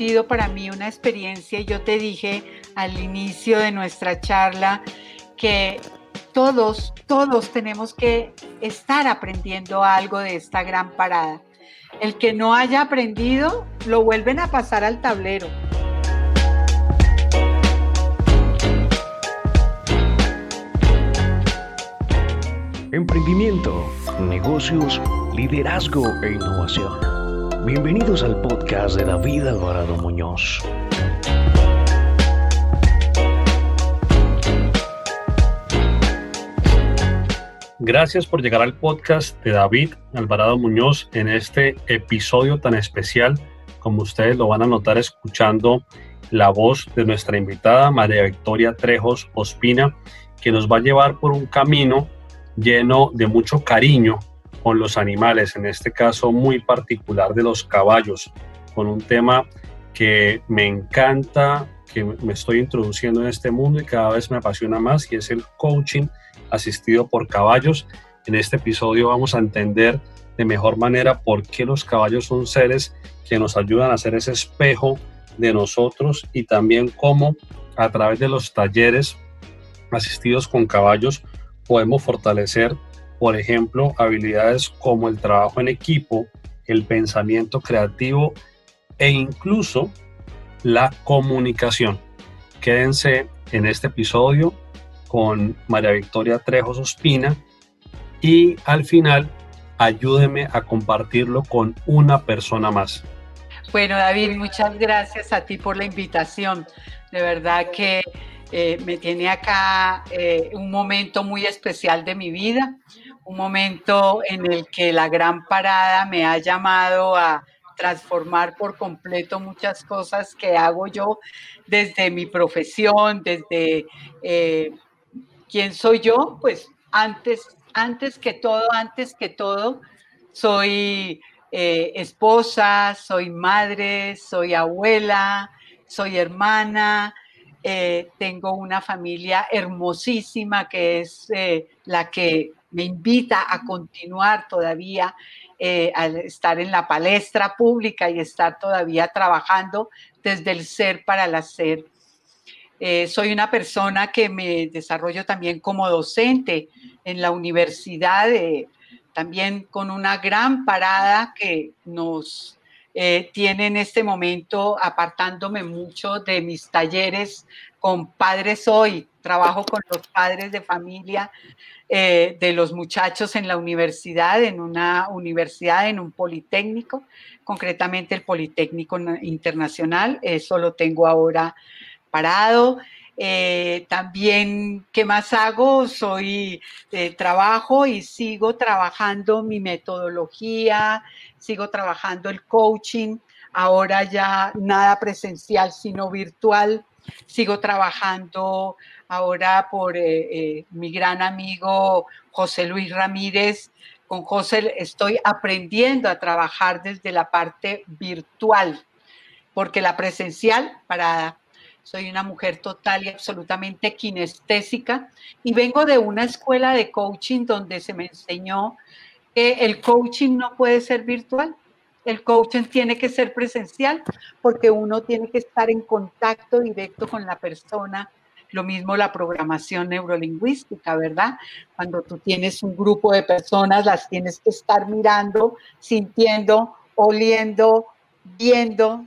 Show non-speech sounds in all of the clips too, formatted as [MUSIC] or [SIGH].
sido para mí una experiencia. Yo te dije al inicio de nuestra charla que todos, todos tenemos que estar aprendiendo algo de esta gran parada. El que no haya aprendido, lo vuelven a pasar al tablero. Emprendimiento, negocios, liderazgo e innovación. Bienvenidos al podcast de David Alvarado Muñoz. Gracias por llegar al podcast de David Alvarado Muñoz en este episodio tan especial, como ustedes lo van a notar escuchando la voz de nuestra invitada María Victoria Trejos Ospina, que nos va a llevar por un camino lleno de mucho cariño con los animales, en este caso muy particular de los caballos, con un tema que me encanta, que me estoy introduciendo en este mundo y cada vez me apasiona más, y es el coaching asistido por caballos. En este episodio vamos a entender de mejor manera por qué los caballos son seres que nos ayudan a ser ese espejo de nosotros y también cómo a través de los talleres asistidos con caballos podemos fortalecer, por ejemplo, habilidades como el trabajo en equipo, el pensamiento creativo e incluso la comunicación. Quédense en este episodio con María Victoria Trejos Ospina y al final ayúdeme a compartirlo con una persona más. Bueno, David, muchas gracias a ti por la invitación. De verdad que eh, me tiene acá eh, un momento muy especial de mi vida, un momento en el que la gran parada me ha llamado a transformar por completo muchas cosas que hago yo desde mi profesión, desde eh, ¿Quién soy yo? Pues antes, antes que todo, antes que todo, soy eh, esposa, soy madre, soy abuela, soy hermana, eh, tengo una familia hermosísima que es eh, la que me invita a continuar todavía a estar en la palestra pública y estar todavía trabajando desde el ser para el hacer. Eh, soy una persona que me desarrollo también como docente en la universidad, eh, también con una gran parada que nos eh, tiene en este momento apartándome mucho de mis talleres con padres hoy. Trabajo con los padres de familia de los muchachos en la universidad, en una universidad, en un politécnico, concretamente el Politécnico Internacional. Eso lo tengo ahora parado. Eh, también, ¿qué más hago? Soy, eh, trabajo y sigo trabajando mi metodología, sigo trabajando el coaching, ahora ya nada presencial, sino virtual. Sigo trabajando ahora por eh, mi gran amigo José Luis Ramírez. Con José estoy aprendiendo a trabajar desde la parte virtual, porque la presencial, para soy una mujer total y absolutamente kinestésica. Y vengo de una escuela de coaching donde se me enseñó que el coaching no puede ser virtual, el coaching tiene que ser presencial porque uno tiene que estar en contacto directo con la persona. Lo mismo la programación neurolingüística, ¿verdad? Cuando tú tienes un grupo de personas, las tienes que estar mirando, sintiendo, oliendo, viendo,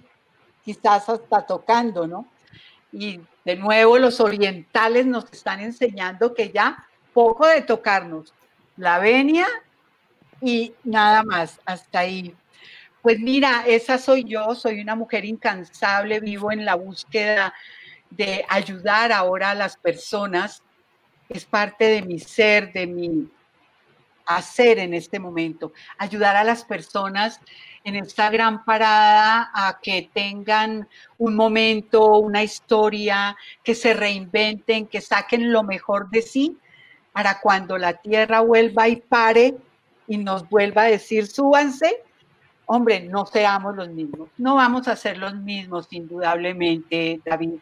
quizás hasta tocando, ¿no? Y de nuevo los orientales nos están enseñando que ya poco de tocarnos, la venia y nada más, hasta ahí. Pues mira, esa soy yo, soy una mujer incansable, vivo en la búsqueda de ayudar ahora a las personas, es parte de mi ser, de mi hacer en este momento, ayudar a las personas en esta gran parada a que tengan un momento, una historia, que se reinventen, que saquen lo mejor de sí para cuando la tierra vuelva y pare y nos vuelva a decir súbanse, hombre, no seamos los mismos, no vamos a ser los mismos, indudablemente, David.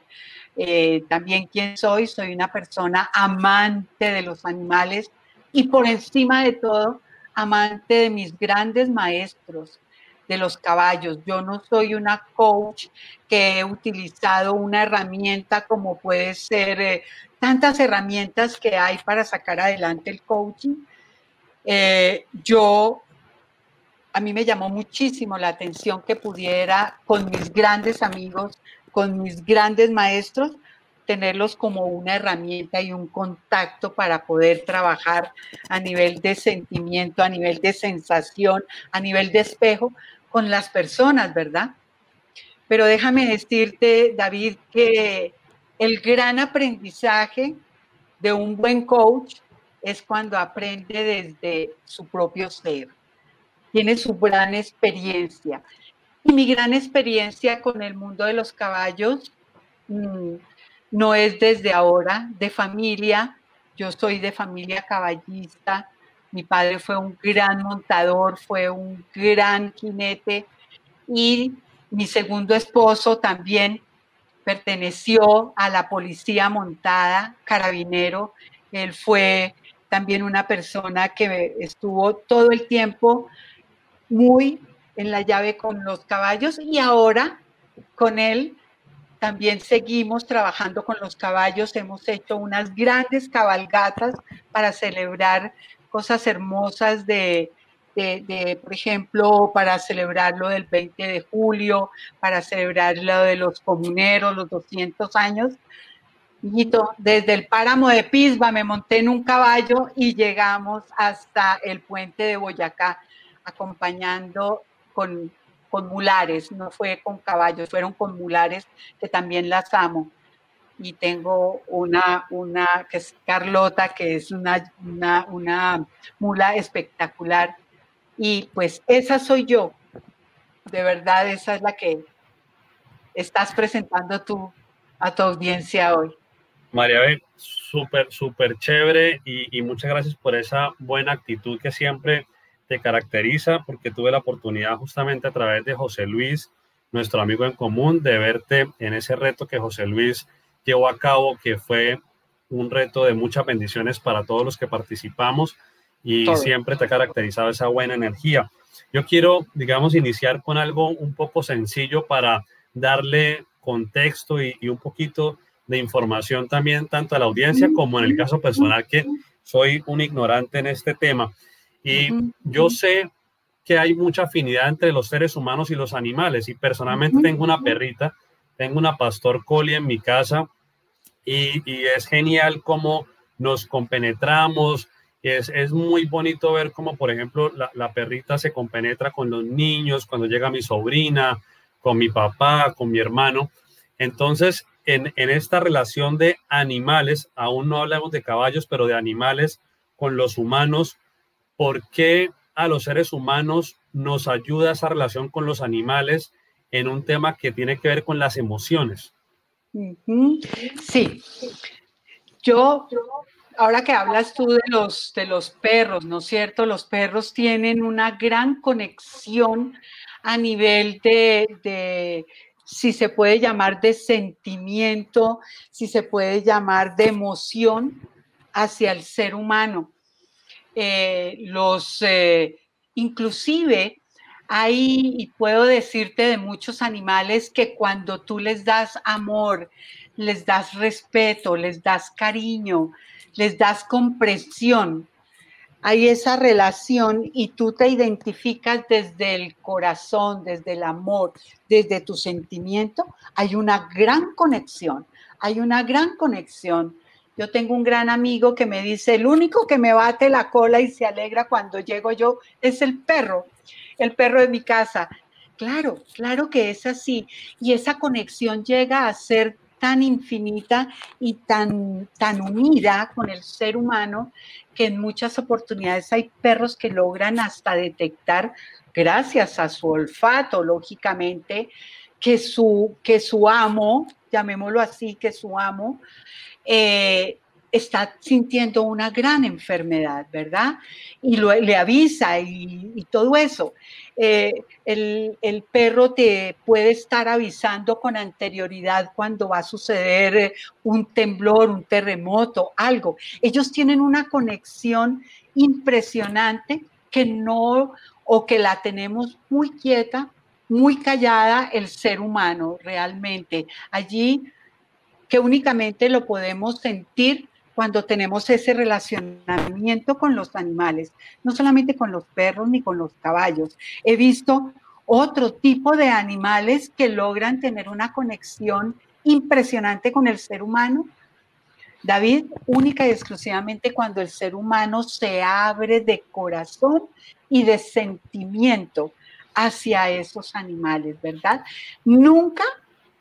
Eh, también quién soy, soy una persona amante de los animales y por encima de todo, amante de mis grandes maestros, de los caballos. Yo no soy una coach que he utilizado una herramienta como puede ser eh, tantas herramientas que hay para sacar adelante el coaching. Eh, yo, a mí me llamó muchísimo la atención que pudiera con mis grandes amigos, con mis grandes maestros, tenerlos como una herramienta y un contacto para poder trabajar a nivel de sentimiento, a nivel de sensación, a nivel de espejo con las personas, ¿verdad? Pero déjame decirte, David, que el gran aprendizaje de un buen coach es cuando aprende desde su propio ser, tiene su gran experiencia. Y mi gran experiencia con el mundo de los caballos mm, no es desde ahora, de familia. Yo soy de familia caballista. Mi padre fue un gran montador, fue un gran jinete y mi segundo esposo también perteneció a la policía montada, carabinero. Él fue también una persona que estuvo todo el tiempo muy en la llave con los caballos y ahora con él también seguimos trabajando con los caballos, hemos hecho unas grandes cabalgatas para celebrar cosas hermosas de, por ejemplo, para celebrar lo del 20 de julio, para celebrar lo de los comuneros, los 200 años. desde el páramo de Pisba me monté en un caballo y llegamos hasta el puente de Boyacá, acompañando con con mulares, no fue con caballos, fueron con mulares que también las amo. Y tengo una, una que es Carlota, que es una, una, mula espectacular. Y pues esa soy yo. De verdad, esa es la que estás presentando tú a tu audiencia hoy. María B, súper, súper chévere y, muchas gracias por esa buena actitud que siempre te caracteriza porque tuve la oportunidad justamente a través de José Luis, nuestro amigo en común, de verte en ese reto que José Luis llevó a cabo, que fue un reto de muchas bendiciones para todos los que participamos y siempre te ha caracterizado esa buena energía. Yo quiero, digamos, iniciar con algo un poco sencillo para darle contexto y, y un poquito de información también tanto a la audiencia como en el caso personal que soy un ignorante en este tema. Y yo sé que hay mucha afinidad entre los seres humanos y los animales. Y personalmente tengo una perrita, tengo una pastor collie en mi casa y, es genial cómo nos compenetramos. Es, es muy bonito ver cómo, por ejemplo, la, perrita se compenetra con los niños, cuando llega mi sobrina, con mi papá, con mi hermano. Entonces, en, en esta relación de animales, aún no hablamos de caballos, pero de animales con los humanos, ¿por qué a los seres humanos nos ayuda esa relación con los animales en un tema que tiene que ver con las emociones? Sí, yo, ahora que hablas tú de los, de los perros, ¿no es cierto? Los perros tienen una gran conexión a nivel de, de si se puede llamar de sentimiento, si se puede llamar de emoción hacia el ser humano. Eh, los, eh, inclusive hay, y puedo decirte de muchos animales que cuando tú les das amor, les das respeto, les das cariño, les das comprensión, hay esa relación y tú te identificas desde el corazón, desde el amor, desde tu sentimiento, hay una gran conexión, hay una gran conexión yo tengo un gran amigo que me dice, el único que me bate la cola y se alegra cuando llego yo es el perro, el perro de mi casa. Claro, claro que es así. Y esa conexión llega a ser tan infinita y tan, tan unida con el ser humano que en muchas oportunidades hay perros que logran hasta detectar, gracias a su olfato, lógicamente, que su, que su amo, llamémoslo así, que su amo eh, está sintiendo una gran enfermedad, ¿verdad? Y le avisa y, todo eso. Eh, el, el, perro te puede estar avisando con anterioridad cuando va a suceder un temblor, un terremoto, algo. Ellos tienen una conexión impresionante que no o que la tenemos muy quieta, muy callada el ser humano realmente. Allí que únicamente lo podemos sentir cuando tenemos ese relacionamiento con los animales, no solamente con los perros ni con los caballos. He visto otro tipo de animales que logran tener una conexión impresionante con el ser humano. David, única y exclusivamente cuando el ser humano se abre de corazón y de sentimiento hacia esos animales, ¿verdad? Nunca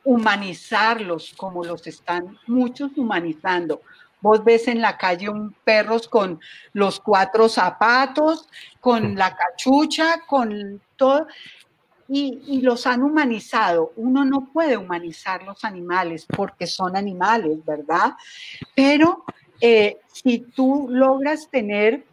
humanizarlos como los están muchos humanizando. Vos ves en la calle un perros con los cuatro zapatos, con la cachucha, con todo y, los han humanizado. Uno no puede humanizar los animales porque son animales, ¿verdad? Pero eh, si tú logras tener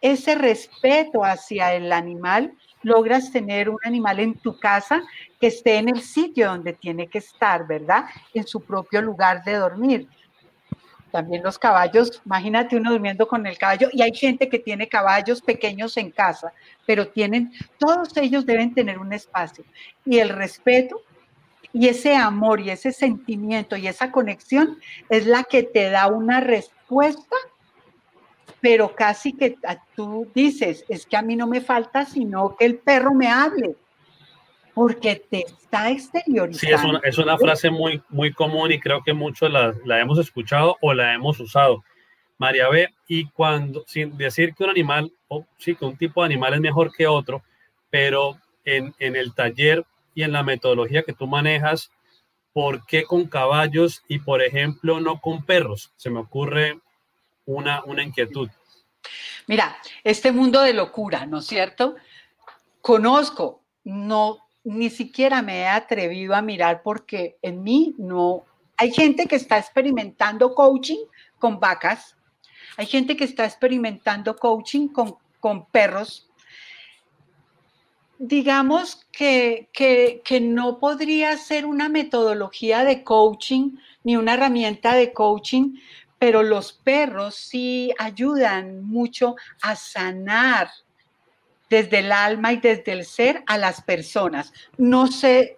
ese respeto hacia el animal, logras tener un animal en tu casa que esté en el sitio donde tiene que estar, ¿verdad? En su propio lugar de dormir también los caballos, imagínate uno durmiendo con el caballo y hay gente que tiene caballos pequeños en casa, pero tienen, todos ellos deben tener un espacio y el respeto y ese amor y ese sentimiento y esa conexión es la que te da una respuesta, pero casi que tú dices, es que a mí no me falta sino que el perro me hable porque te está exteriorizando. Sí, es una, es una frase muy, muy común y creo que muchos la, la, hemos escuchado o la hemos usado. María B, y cuando, sin decir que un animal, o sí, que un tipo de animal es mejor que otro, pero en, en el taller y en la metodología que tú manejas, ¿por qué con caballos y, por ejemplo, no con perros? Se me ocurre una, una inquietud. Mira, este mundo de locura, ¿no es cierto? Conozco, no ni siquiera me he atrevido a mirar porque en mí no... Hay gente que está experimentando coaching con vacas, hay gente que está experimentando coaching con, con perros. Digamos que, que, que no podría ser una metodología de coaching ni una herramienta de coaching, pero los perros sí ayudan mucho a sanar desde el alma y desde el ser a las personas. No sé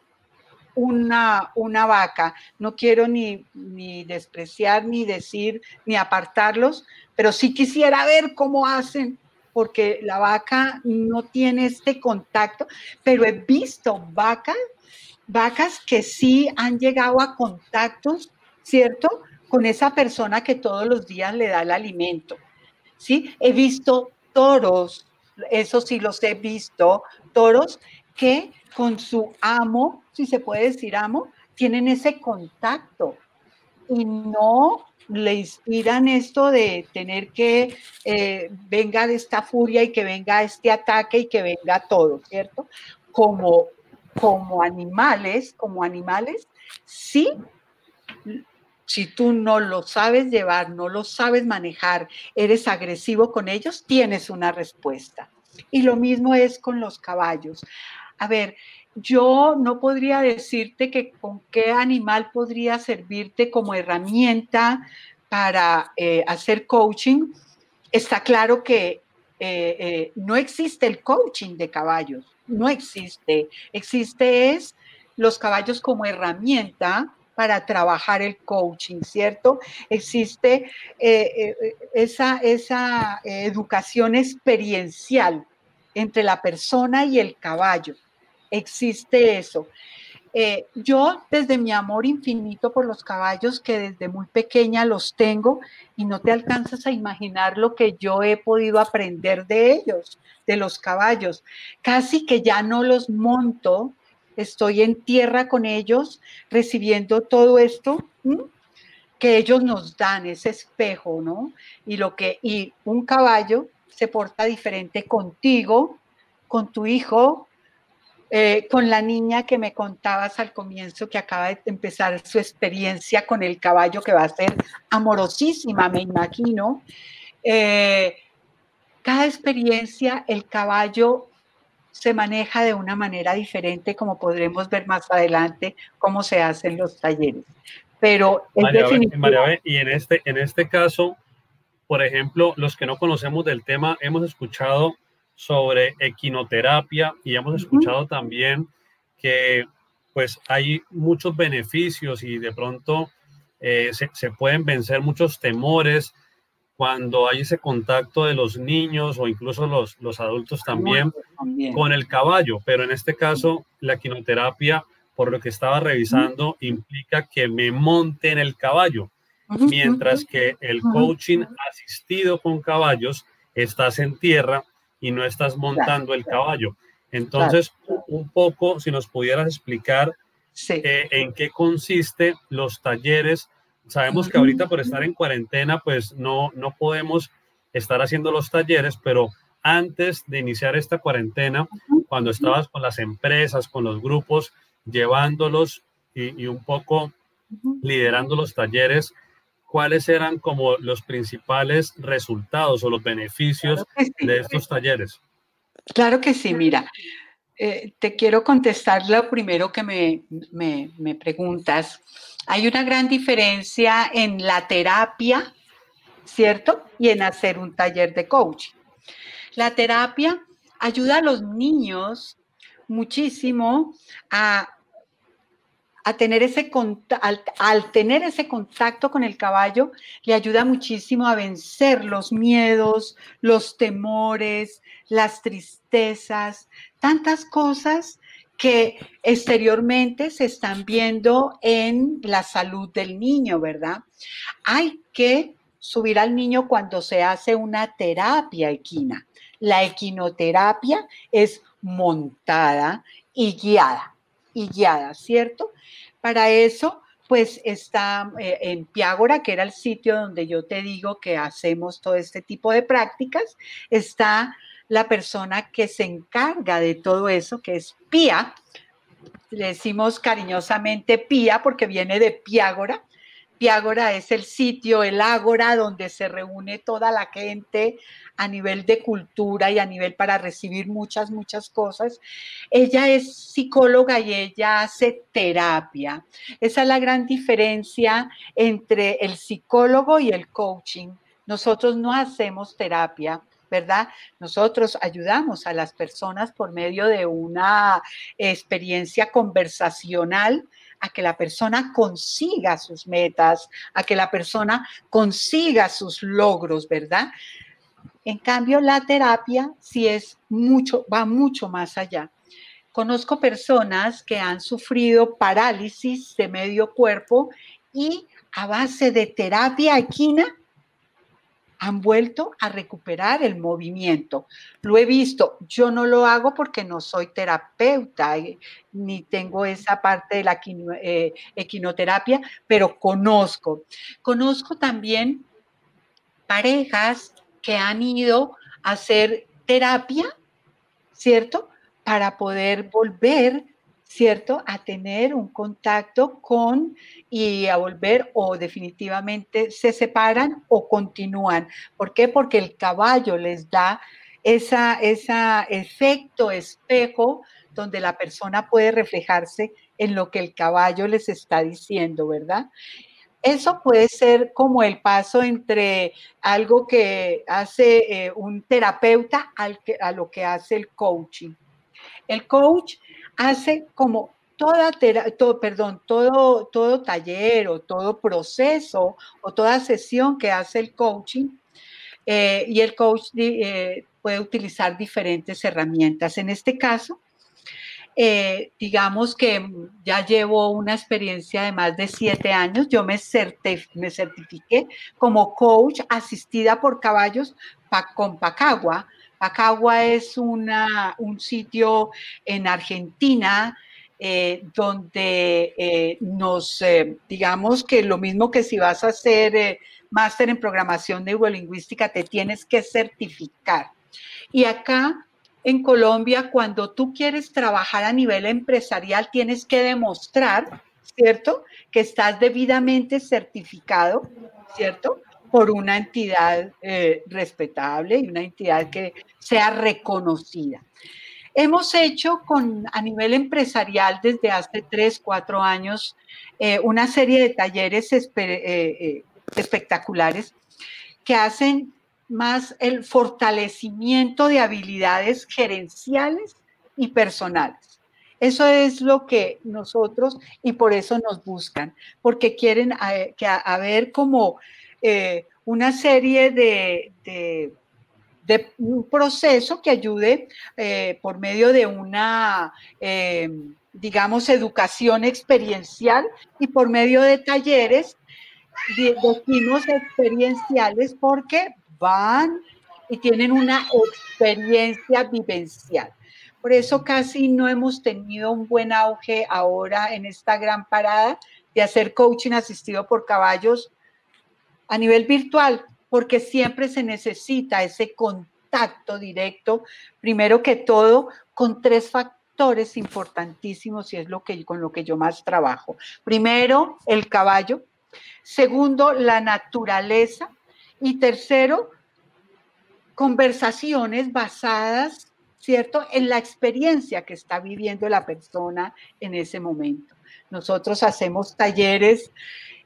una, una vaca, no quiero ni, ni despreciar, ni decir, ni apartarlos, pero sí quisiera ver cómo hacen porque la vaca no tiene este contacto, pero he visto vacas, vacas que sí han llegado a contactos, ¿cierto? Con esa persona que todos los días le da el alimento, ¿sí? He visto toros eso sí los he visto, toros que con su amo, si se puede decir amo, tienen ese contacto y no le inspiran esto de tener que eh, venga de esta furia y que venga este ataque y que venga todo, ¿cierto? Como, como animales, como animales, sí si tú no lo sabes llevar, no lo sabes manejar, eres agresivo con ellos, tienes una respuesta. Y lo mismo es con los caballos. A ver, yo no podría decirte que con qué animal podría servirte como herramienta para eh, hacer coaching. Está claro que eh, eh, no existe el coaching de caballos, no existe. Existe es los caballos como herramienta para trabajar el coaching, ¿cierto? Existe eh, eh, esa, esa educación experiencial entre la persona y el caballo. Existe eso. Eh, yo desde mi amor infinito por los caballos, que desde muy pequeña los tengo, y no te alcanzas a imaginar lo que yo he podido aprender de ellos, de los caballos. Casi que ya no los monto, estoy en tierra con ellos, recibiendo todo esto que ellos nos dan, ese espejo, ¿no? Y lo que, y un caballo se porta diferente contigo, con tu hijo, eh, con la niña que me contabas al comienzo que acaba de empezar su experiencia con el caballo que va a ser amorosísima, me imagino. Eh, cada experiencia, el caballo se maneja de una manera diferente, como podremos ver más adelante cómo se hacen los talleres. Pero y en este, en este caso, por ejemplo, los que no conocemos del tema, hemos escuchado sobre equinoterapia y hemos escuchado también que pues hay muchos beneficios y de pronto eh, se, se, pueden vencer muchos temores cuando hay ese contacto de los niños o incluso los, los adultos también, con el caballo. Pero en este caso, la quinoterapia, por lo que estaba revisando, implica que me monte en el caballo, mientras que el coaching asistido con caballos estás en tierra y no estás montando el caballo. Entonces, un poco, si nos pudieras explicar eh, en qué consiste los talleres Sabemos que ahorita por estar en cuarentena, pues no, no podemos estar haciendo los talleres, pero antes de iniciar esta cuarentena, cuando estabas con las empresas, con los grupos, llevándolos y, un poco liderando los talleres, ¿cuáles eran como los principales resultados o los beneficios de estos talleres? Claro que sí, mira, eh, te quiero contestar lo primero que me, me, me preguntas. Hay una gran diferencia en la terapia, ¿cierto? Y en hacer un taller de coaching. La terapia ayuda a los niños muchísimo a, a tener ese al, al, tener ese contacto con el caballo, le ayuda muchísimo a vencer los miedos, los temores, las tristezas, tantas cosas que exteriormente se están viendo en la salud del niño, ¿verdad? Hay que subir al niño cuando se hace una terapia equina. La equinoterapia es montada y guiada, y guiada, ¿cierto? Para eso, pues está eh, en Piágora, que era el sitio donde yo te digo que hacemos todo este tipo de prácticas, está la persona que se encarga de todo eso, que es Pía. Le decimos cariñosamente Pía porque viene de Piágora. Piágora es el sitio, el ágora donde se reúne toda la gente a nivel de cultura y a nivel para recibir muchas, muchas cosas. Ella es psicóloga y ella hace terapia. Esa es la gran diferencia entre el psicólogo y el coaching. Nosotros no hacemos terapia, ¿verdad? Nosotros ayudamos a las personas por medio de una experiencia conversacional a que la persona consiga sus metas, a que la persona consiga sus logros, ¿verdad? En cambio, la terapia sí es mucho, va mucho más allá. Conozco personas que han sufrido parálisis de medio cuerpo y a base de terapia equina han vuelto a recuperar el movimiento. Lo he visto, yo no lo hago porque no soy terapeuta eh, ni tengo esa parte de la eh, equinoterapia, pero conozco. Conozco también parejas que han ido a hacer terapia, ¿cierto? Para poder volver ¿cierto? A tener un contacto con y a volver o definitivamente se separan o continúan. ¿Por qué? Porque el caballo les da ese esa efecto espejo donde la persona puede reflejarse en lo que el caballo les está diciendo, ¿verdad? Eso puede ser como el paso entre algo que hace eh, un terapeuta al que, a lo que hace el coaching. El coach hace como toda, todo, perdón, todo, todo taller o todo proceso o toda sesión que hace el coaching eh, y el coach eh, puede utilizar diferentes herramientas. En este caso, eh, digamos que ya llevo una experiencia de más de siete años. Yo me, me certifiqué como coach asistida por caballos con Pacagua Acagua es una, un sitio en Argentina eh, donde eh, nos, eh, digamos que lo mismo que si vas a hacer máster en programación neurolingüística, te tienes que certificar. Y acá en Colombia, cuando tú quieres trabajar a nivel empresarial, tienes que demostrar, ¿cierto? Que estás debidamente certificado, ¿cierto? Por una entidad eh, respetable y una entidad que sea reconocida. Hemos hecho con, a nivel empresarial desde hace tres, cuatro años eh, una serie de talleres eh, espectaculares que hacen más el fortalecimiento de habilidades gerenciales y personales. Eso es lo que nosotros, y por eso nos buscan, porque quieren que a, ver como eh, una serie de, de, un proceso que ayude eh, por medio de una, digamos, educación experiencial y por medio de talleres decimos experienciales porque van y tienen una experiencia vivencial. Por eso casi no hemos tenido un buen auge ahora en esta gran parada de hacer coaching asistido por caballos a nivel virtual, porque siempre se necesita ese contacto directo, primero que todo, con tres factores importantísimos y es lo que con lo que yo más trabajo. Primero, el caballo, segundo, la naturaleza y tercero, conversaciones basadas, ¿cierto?, en la experiencia que está viviendo la persona en ese momento. Nosotros hacemos talleres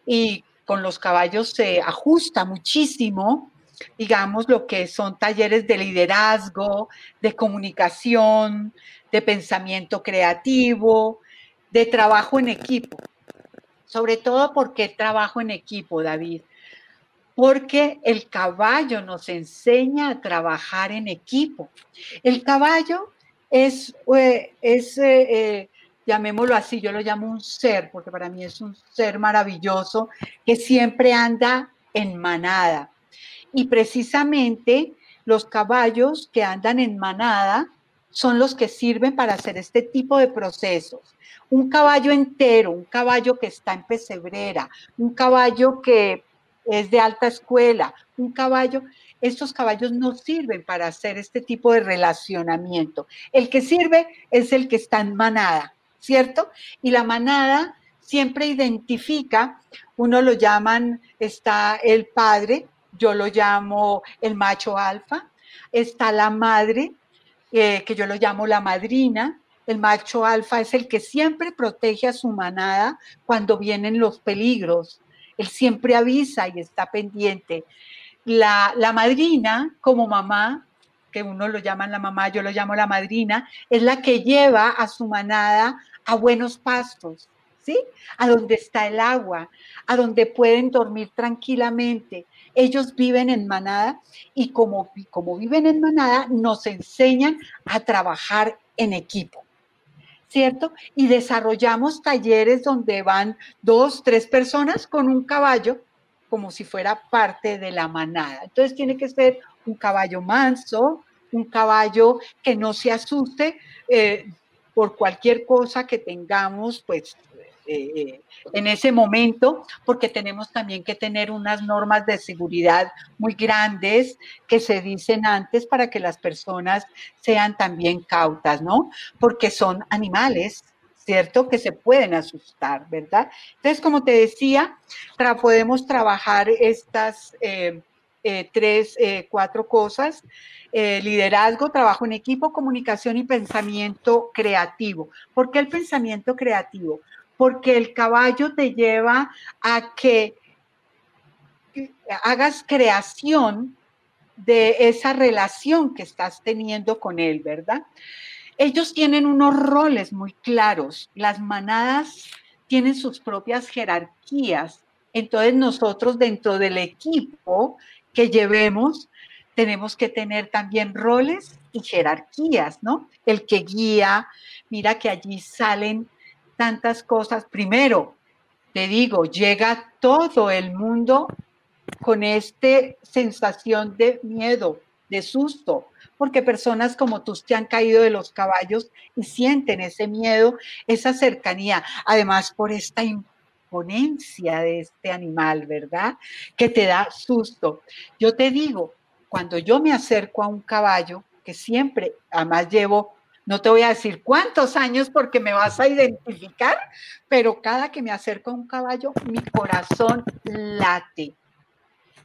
y con los caballos se ajusta muchísimo, digamos, lo que son talleres de liderazgo, de comunicación, de pensamiento creativo, de trabajo en equipo. Sobre todo porque trabajo en equipo, David porque el caballo nos enseña a trabajar en equipo. El caballo es, eh, es eh, eh, llamémoslo así, yo lo llamo un ser, porque para mí es un ser maravilloso que siempre anda en manada. Y precisamente los caballos que andan en manada son los que sirven para hacer este tipo de procesos. Un caballo entero, un caballo que está en pesebrera, un caballo que es de alta escuela, un caballo, estos caballos no sirven para hacer este tipo de relacionamiento. El que sirve es el que está en manada, ¿cierto? Y la manada siempre identifica, uno lo llaman, está el padre, yo lo llamo el macho alfa, está la madre, eh, que yo lo llamo la madrina, el macho alfa es el que siempre protege a su manada cuando vienen los peligros, él siempre avisa y está pendiente. La, madrina, como mamá, que uno lo llama la mamá, yo lo llamo la madrina, es la que lleva a su manada a buenos pastos, ¿sí? A donde está el agua, a donde pueden dormir tranquilamente. Ellos viven en manada y como, como viven en manada, nos enseñan a trabajar en equipo. ¿cierto? Y desarrollamos talleres donde van dos, tres personas con un caballo como si fuera parte de la manada. Entonces tiene que ser un caballo manso, un caballo que no se asuste eh, por cualquier cosa que tengamos, pues eh, en ese momento, porque tenemos también que tener unas normas de seguridad muy grandes que se dicen antes para que las personas sean también cautas, ¿no? Porque son animales, ¿cierto? Que se pueden asustar, ¿verdad? Entonces, como te decía, podemos trabajar estas eh, eh, tres, cuatro cosas. liderazgo, trabajo en equipo, comunicación y pensamiento creativo. ¿Por qué el pensamiento creativo? porque el caballo te lleva a que hagas creación de esa relación que estás teniendo con él, ¿verdad? Ellos tienen unos roles muy claros. Las manadas tienen sus propias jerarquías. Entonces nosotros dentro del equipo que llevemos tenemos que tener también roles y jerarquías, ¿no? El que guía, mira que allí salen tantas cosas. Primero, te digo, llega todo el mundo con esta sensación de miedo, de susto, porque personas como tú te han caído de los caballos y sienten ese miedo, esa cercanía, además por esta imponencia de este animal, ¿verdad? Que te da susto. Yo te digo, cuando yo me acerco a un caballo, que siempre, además llevo no te voy a decir cuántos años porque me vas a identificar, pero cada que me acerco a un caballo, mi corazón late,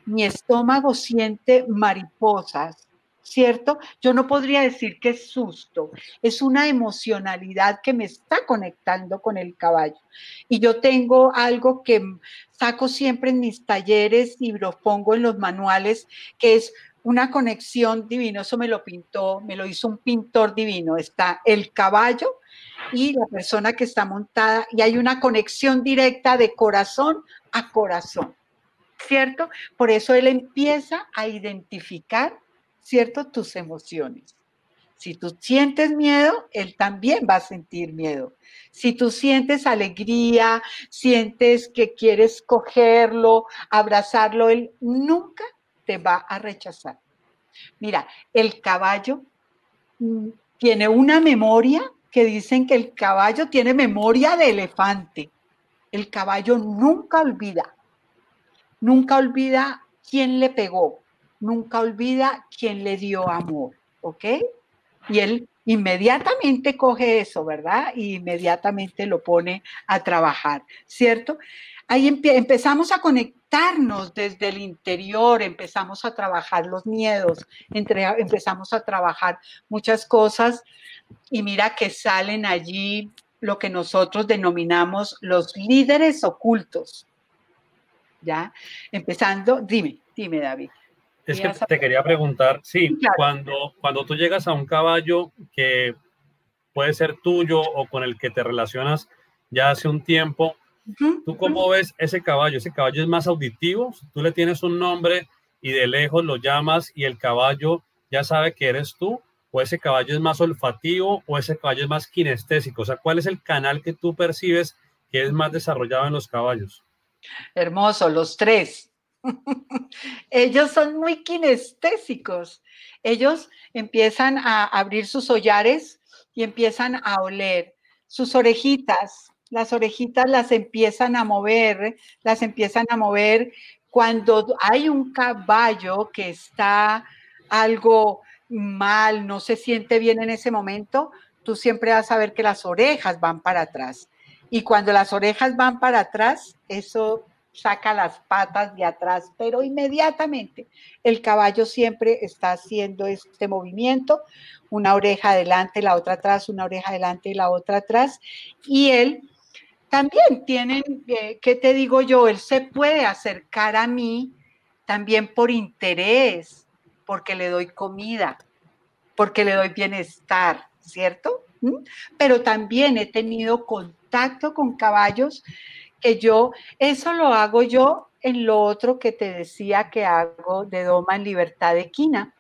mi estómago siente mariposas, ¿cierto? Yo no podría decir que es susto, es una emocionalidad que me está conectando con el caballo. Y yo tengo algo que saco siempre en mis talleres y lo pongo en los manuales, que es una conexión divina, eso me lo pintó, me lo hizo un pintor divino. Está el caballo y la persona que está montada y hay una conexión directa de corazón a corazón, ¿cierto? Por eso él empieza a identificar, ¿cierto? Tus emociones. Si tú sientes miedo, él también va a sentir miedo. Si tú sientes alegría, sientes que quieres cogerlo, abrazarlo, él nunca te va a rechazar. Mira, el caballo mm, tiene una memoria que dicen que el caballo tiene memoria de elefante. El caballo nunca olvida, nunca olvida quién le pegó, nunca olvida quién le dio amor, ¿ok? Y él inmediatamente coge eso, ¿verdad? Y inmediatamente lo pone a trabajar, ¿cierto? Ahí empezamos a conectarnos desde el interior, empezamos a trabajar los miedos, empezamos a trabajar muchas cosas y mira que salen allí lo que nosotros denominamos los líderes ocultos. ¿Ya? Empezando, dime, dime David. Es que te quería preguntar, sí, cuando, cuando tú llegas a un caballo que puede ser tuyo o con el que te relacionas ya hace un tiempo, ¿tú cómo ves ese caballo? ¿Ese caballo es más auditivo? Tú le tienes un nombre y de lejos lo llamas y el caballo ya sabe que eres tú, o ese caballo es más olfativo o ese caballo es más kinestésico. O sea, ¿cuál es el canal que tú percibes que es más desarrollado en los caballos? Hermoso, los tres. [LAUGHS] Ellos son muy kinestésicos. Ellos empiezan a abrir sus hollares y empiezan a oler sus orejitas. Las orejitas las empiezan a mover, las empiezan a mover cuando hay un caballo que está algo mal, no se siente bien en ese momento, tú siempre vas a ver que las orejas van para atrás. Y cuando las orejas van para atrás, eso saca las patas de atrás, pero inmediatamente el caballo siempre está haciendo este movimiento, una oreja adelante, la otra atrás, una oreja adelante y la otra atrás. Y él también tiene, eh, ¿qué te digo yo? Él se puede acercar a mí también por interés, porque le doy comida, porque le doy bienestar, ¿cierto? ¿Mm? Pero también he tenido contacto con caballos que yo, eso lo hago yo en lo otro que te decía que hago de Doma en Libertad de Quina.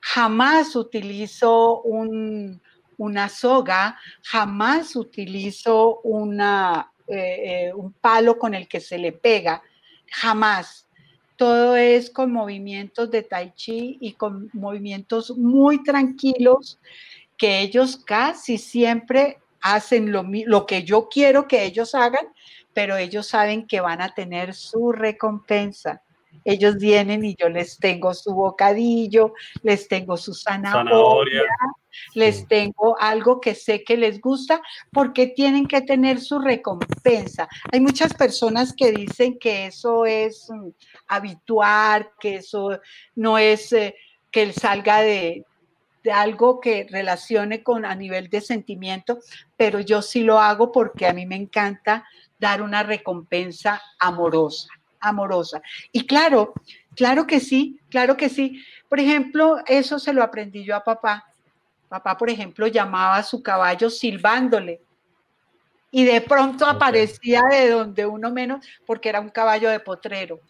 Jamás utilizo una soga, jamás utilizo una, eh, eh, un palo con el que se le pega, jamás. Todo es con movimientos de tai chi y con movimientos muy tranquilos que ellos casi siempre hacen lo, lo que yo quiero que ellos hagan, pero ellos saben que van a tener su recompensa. Ellos vienen y yo les tengo su bocadillo, les tengo su zanahoria, les tengo algo que sé que les gusta porque tienen que tener su recompensa. Hay muchas personas que dicen que eso es mm, habitual, que eso no es eh, que él salga de, de algo que relacione con a nivel de sentimiento, pero yo sí lo hago porque a mí me encanta dar una recompensa amorosa, amorosa. Y claro, claro que sí, claro que sí. Por ejemplo, eso se lo aprendí yo a papá. Papá, por ejemplo, llamaba a su caballo silbándole. Y de pronto aparecía de donde uno menos, porque era un caballo de potrero.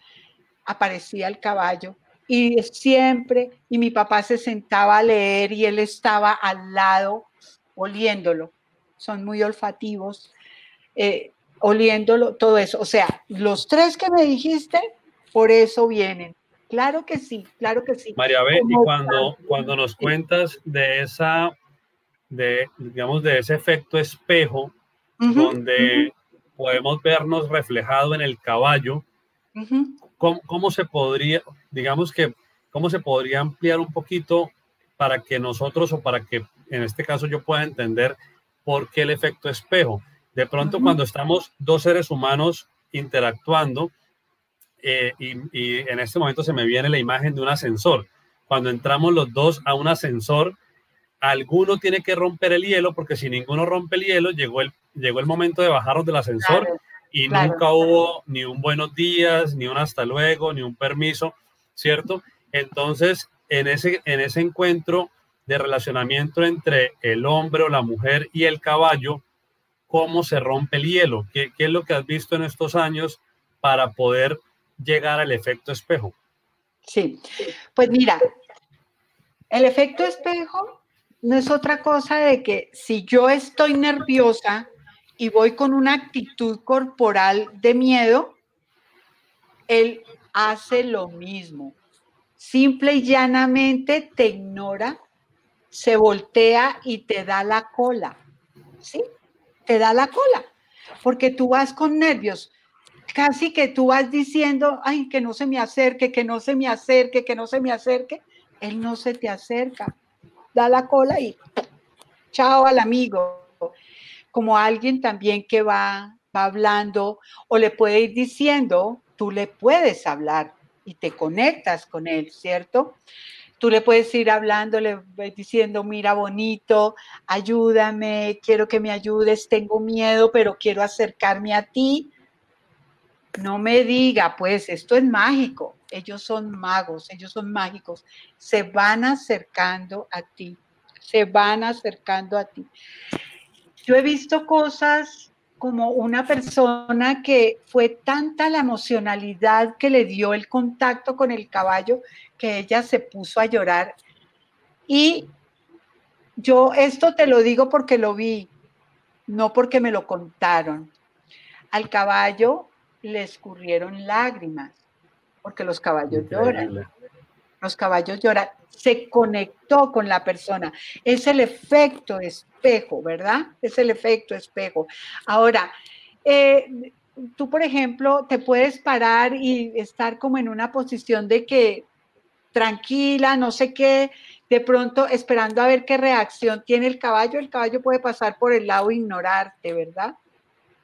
Aparecía el caballo y siempre, y mi papá se sentaba a leer y él estaba al lado oliéndolo. Son muy olfativos. Eh, oliéndolo, todo eso. O sea, los tres que me dijiste, por eso vienen. Claro que sí, claro que sí. María B, y cuando, cuando nos cuentas de esa, de, digamos, de ese efecto espejo, donde podemos vernos reflejado en el caballo, ¿cómo, ¿cómo, se podría, digamos que, cómo se podría ampliar un poquito para que nosotros o para que en este caso yo pueda entender por qué el efecto espejo? De pronto, cuando estamos dos seres humanos interactuando, eh, y, en este momento se me viene la imagen de un ascensor. Cuando entramos los dos a un ascensor, alguno tiene que romper el hielo, porque si ninguno rompe el hielo, llegó el, llegó el momento de bajarnos del ascensor y nunca hubo ni un buenos días, ni un hasta luego, ni un permiso, ¿cierto? Entonces, en ese, en ese encuentro de relacionamiento entre el hombre o la mujer y el caballo, cómo se rompe el hielo, qué, es lo que has visto en estos años para poder llegar al efecto espejo. Sí, pues mira, el efecto espejo no es otra cosa de que si yo estoy nerviosa y voy con una actitud corporal de miedo, él hace lo mismo. Simple y llanamente te ignora, se voltea y te da la cola. ¿Sí? Te da la cola. Porque tú vas con nervios. Casi que tú vas diciendo, ay, que no se me acerque, que no se me acerque, que no se me acerque. Él no se te acerca. Da la cola y chao al amigo. Como alguien también que va, va hablando o le puede ir diciendo, tú le puedes hablar y te conectas con él, ¿cierto? Tú le puedes ir hablando, le diciendo, mira bonito, ayúdame, quiero que me ayudes, tengo miedo, pero quiero acercarme a ti. No me diga, pues esto es mágico. Ellos son magos, ellos son mágicos. Se van acercando a ti, se van acercando a ti. Yo he visto cosas como una persona que fue tanta la emocionalidad que le dio el contacto con el caballo que ella se puso a llorar. Y yo esto te lo digo porque lo vi, no porque me lo contaron. Al caballo le escurrieron lágrimas, porque los caballos lloran. Los caballos lloran. Se conectó con la persona. Es el efecto espejo, ¿verdad? Es el efecto espejo. Ahora, eh, tú, por ejemplo, te puedes parar y estar como en una posición de que tranquila, no sé qué, de pronto esperando a ver qué reacción tiene el caballo, el caballo puede pasar por el lado e ignorarte, ¿verdad?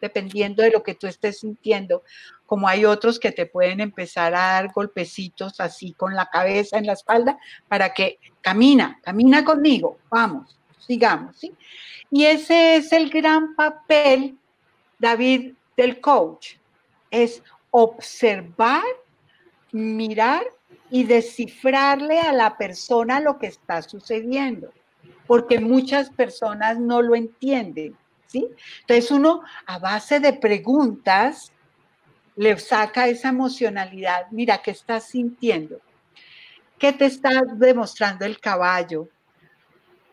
Dependiendo de lo que tú estés sintiendo. Como hay otros que te pueden empezar a dar golpecitos así con la cabeza en la espalda para que camina, camina conmigo, vamos, sigamos, ¿sí? Y ese es el gran papel, David, del coach, es observar, mirar y descifrarle a la persona lo que está sucediendo, porque muchas personas no lo entienden, ¿sí? Entonces uno a base de preguntas le saca esa emocionalidad, mira, ¿qué estás sintiendo? ¿Qué te está demostrando el caballo?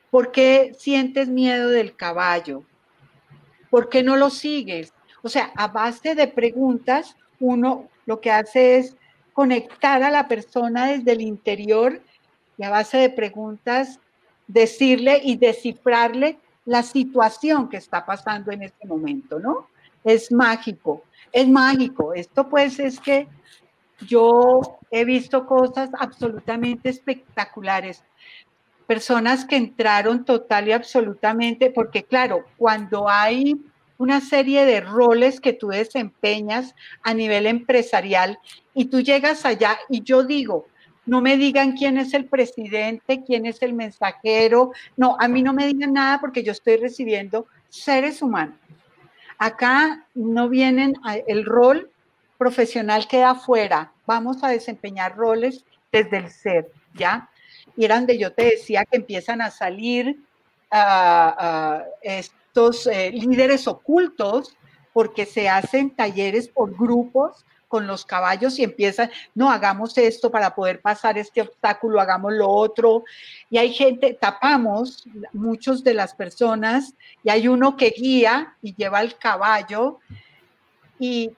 ¿Por qué sientes miedo del caballo? ¿Por qué no lo sigues? O sea, a base de preguntas, uno lo que hace es conectar a la persona desde el interior y a base de preguntas decirle y descifrarle la situación que está pasando en este momento, ¿no? Es mágico, es mágico. Esto pues es que yo he visto cosas absolutamente espectaculares personas que entraron total y absolutamente, porque claro, cuando hay una serie de roles que tú desempeñas a nivel empresarial y tú llegas allá y yo digo, no me digan quién es el presidente, quién es el mensajero, no, a mí no me digan nada porque yo estoy recibiendo seres humanos. Acá no vienen, el rol profesional queda afuera, vamos a desempeñar roles desde el ser, ¿ya? y eran de yo te decía que empiezan a salir estos eh, líderes ocultos porque se hacen talleres por grupos con los caballos y empiezan, no, hagamos esto para poder pasar este obstáculo, hagamos lo otro. Y hay gente, tapamos muchos de las personas y hay uno que guía y lleva el caballo y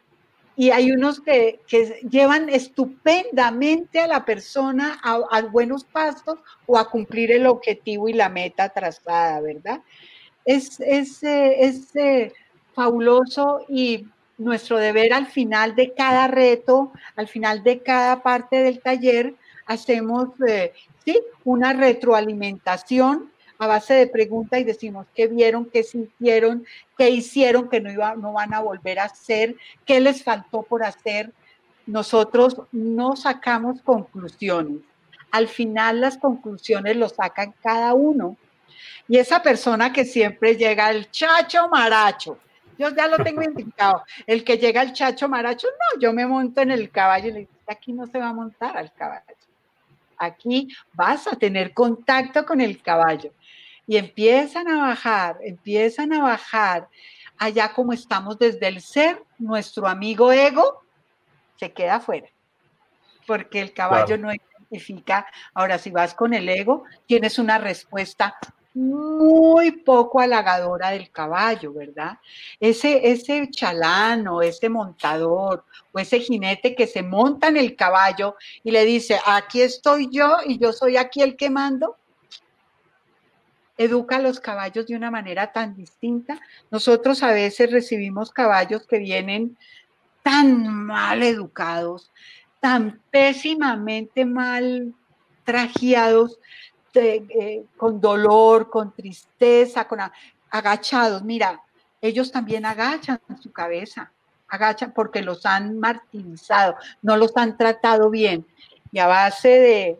y hay unos que, llevan estupendamente a la persona a, buenos pasos o a cumplir el objetivo y la meta trazada, ¿verdad? Es, es, es eh, fabuloso y nuestro deber al final de cada reto, al final de cada parte del taller, hacemos eh, ¿sí? una retroalimentación a base de preguntas y decimos qué vieron, qué sintieron, qué hicieron que no, iba, no van a volver a hacer, qué les faltó por hacer. Nosotros no sacamos conclusiones. Al final las conclusiones lo sacan cada uno. Y esa persona que siempre llega, el chacho maracho, yo ya lo tengo indicado, el que llega el chacho maracho, no, yo me monto en el caballo y le digo, aquí no se va a montar al caballo aquí vas a tener contacto con el caballo. Y empiezan a bajar, empiezan a bajar. Allá como estamos desde el ser, nuestro amigo ego se queda afuera, porque el caballo no identifica. Ahora, si vas con el ego, tienes una respuesta muy poco halagadora del caballo, ¿verdad? Ese, ese chalano, ese montador o ese jinete que se monta en el caballo y le dice, aquí estoy yo y yo soy aquí el que mando, educa a los caballos de una manera tan distinta. Nosotros a veces recibimos caballos que vienen tan mal educados, tan pésimamente mal trajeados, eh, con dolor, con tristeza, con agachados. Mira, ellos también agachan su cabeza, agachan porque los han martirizado, no los han tratado bien. Y a base de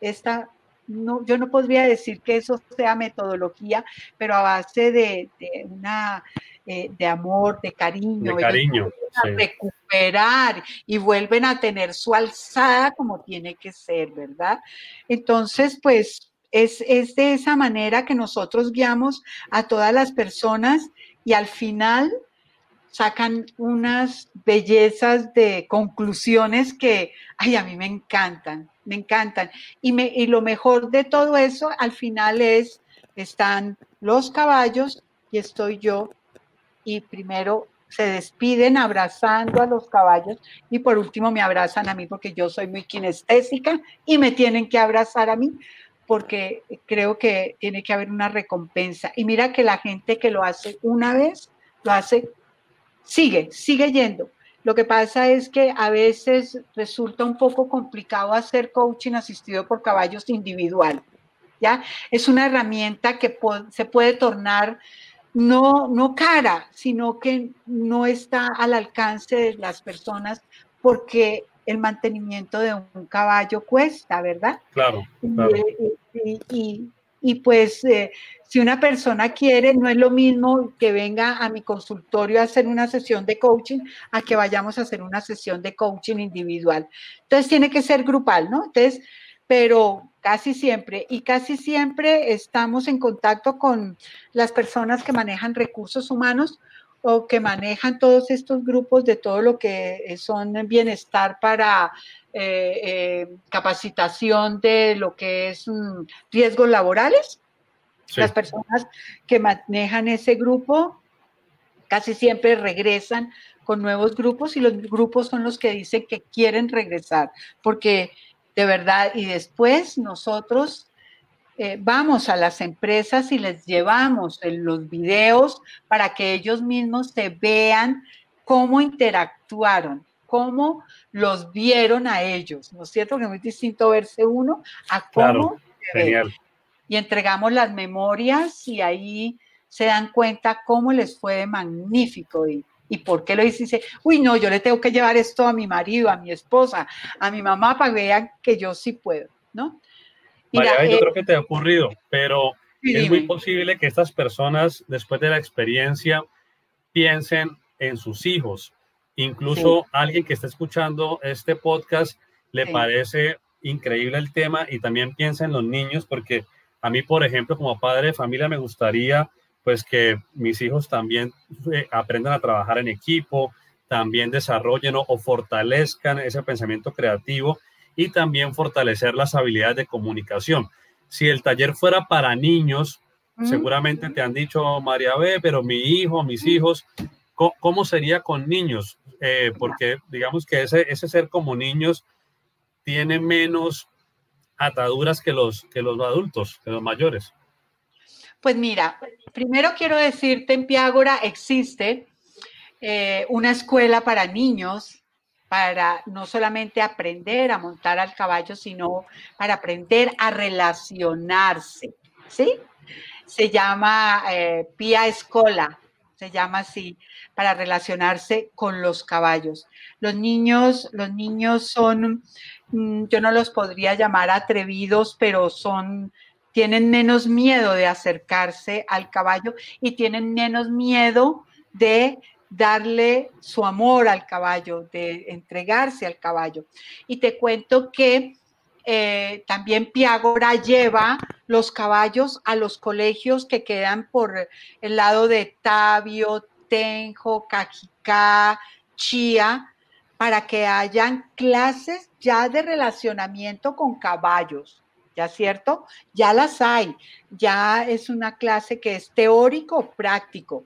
esta, no, yo no podría decir que eso sea metodología, pero a base de, una eh, de amor, de cariño, de cariño recuperar y vuelven a tener su alzada como tiene que ser, ¿verdad? Entonces, pues es, de esa manera que nosotros guiamos a todas las personas y al final sacan unas bellezas de conclusiones que, ay, a mí me encantan, me encantan. Y, me, y lo mejor de todo eso, al final es, están los caballos y estoy yo. Y primero se despiden abrazando a los caballos y por último me abrazan a mí porque yo soy muy kinestésica y me tienen que abrazar a mí porque creo que tiene que haber una recompensa. Y mira que la gente que lo hace una vez, lo hace, sigue, sigue yendo. Lo que pasa es que a veces resulta un poco complicado hacer coaching asistido por caballos individual. ¿ya? Es una herramienta que se puede tornar no, no cara, sino que no está al alcance de las personas porque el mantenimiento de un caballo cuesta, ¿verdad? Claro. Y, pues eh, si una persona quiere, no es lo mismo que venga a mi consultorio a hacer una sesión de coaching a que vayamos a hacer una sesión de coaching individual. Entonces tiene que ser grupal, ¿no? Entonces, pero casi siempre, y casi siempre estamos en contacto con las personas que manejan recursos humanos o que manejan todos estos grupos de todo lo que son bienestar para eh, eh, capacitación de lo que es mm, riesgos laborales. Las personas que manejan ese grupo casi siempre regresan con nuevos grupos y los grupos son los que dicen que quieren regresar, porque de verdad, y después nosotros eh, vamos a las empresas y les llevamos los videos para que ellos mismos se vean cómo interactuaron, cómo los vieron a ellos, ¿no es cierto? Que es muy distinto verse uno a cómo. genial. Y entregamos las memorias y ahí se dan cuenta cómo les fue magnífico y, y por qué lo dice. Dice, uy, no, yo le tengo que llevar esto a mi marido, a mi esposa, a mi mamá para que vean que yo sí puedo, ¿no? María, yo eh, creo que te ha ocurrido, pero es muy posible que estas personas, después de la experiencia, piensen en sus hijos. Incluso alguien que está escuchando este podcast le parece increíble el tema y también piensa en los niños, porque a mí, por ejemplo, como padre de familia, me gustaría pues que mis hijos también eh, aprendan a trabajar en equipo, también desarrollen o fortalezcan ese pensamiento creativo y también fortalecer las habilidades de comunicación. Si el taller fuera para niños, seguramente te han dicho, María B, pero mi hijo, mis hijos, ¿cómo, sería con niños? Eh, porque digamos que ese, ese ser como niños tiene menos ataduras que los, que los adultos, que los mayores. Pues mira, primero quiero decirte, en Piágora existe eh, una escuela para niños para no solamente aprender a montar al caballo, sino para aprender a relacionarse, ¿sí? Se llama eh, Pia Escola, se llama así, para relacionarse con los caballos. Los niños, los niños son, mm, yo no los podría llamar atrevidos, pero son, tienen menos miedo de acercarse al caballo y tienen menos miedo de darle su amor al caballo, de entregarse al caballo. Y te cuento que eh, también Piágora lleva los caballos a los colegios que quedan por el lado de Tabio, Tenjo, Cajicá, Chía, para que hayan clases ya de relacionamiento con caballos, ¿ya cierto? Ya las hay, ya es una clase que es teórico práctico.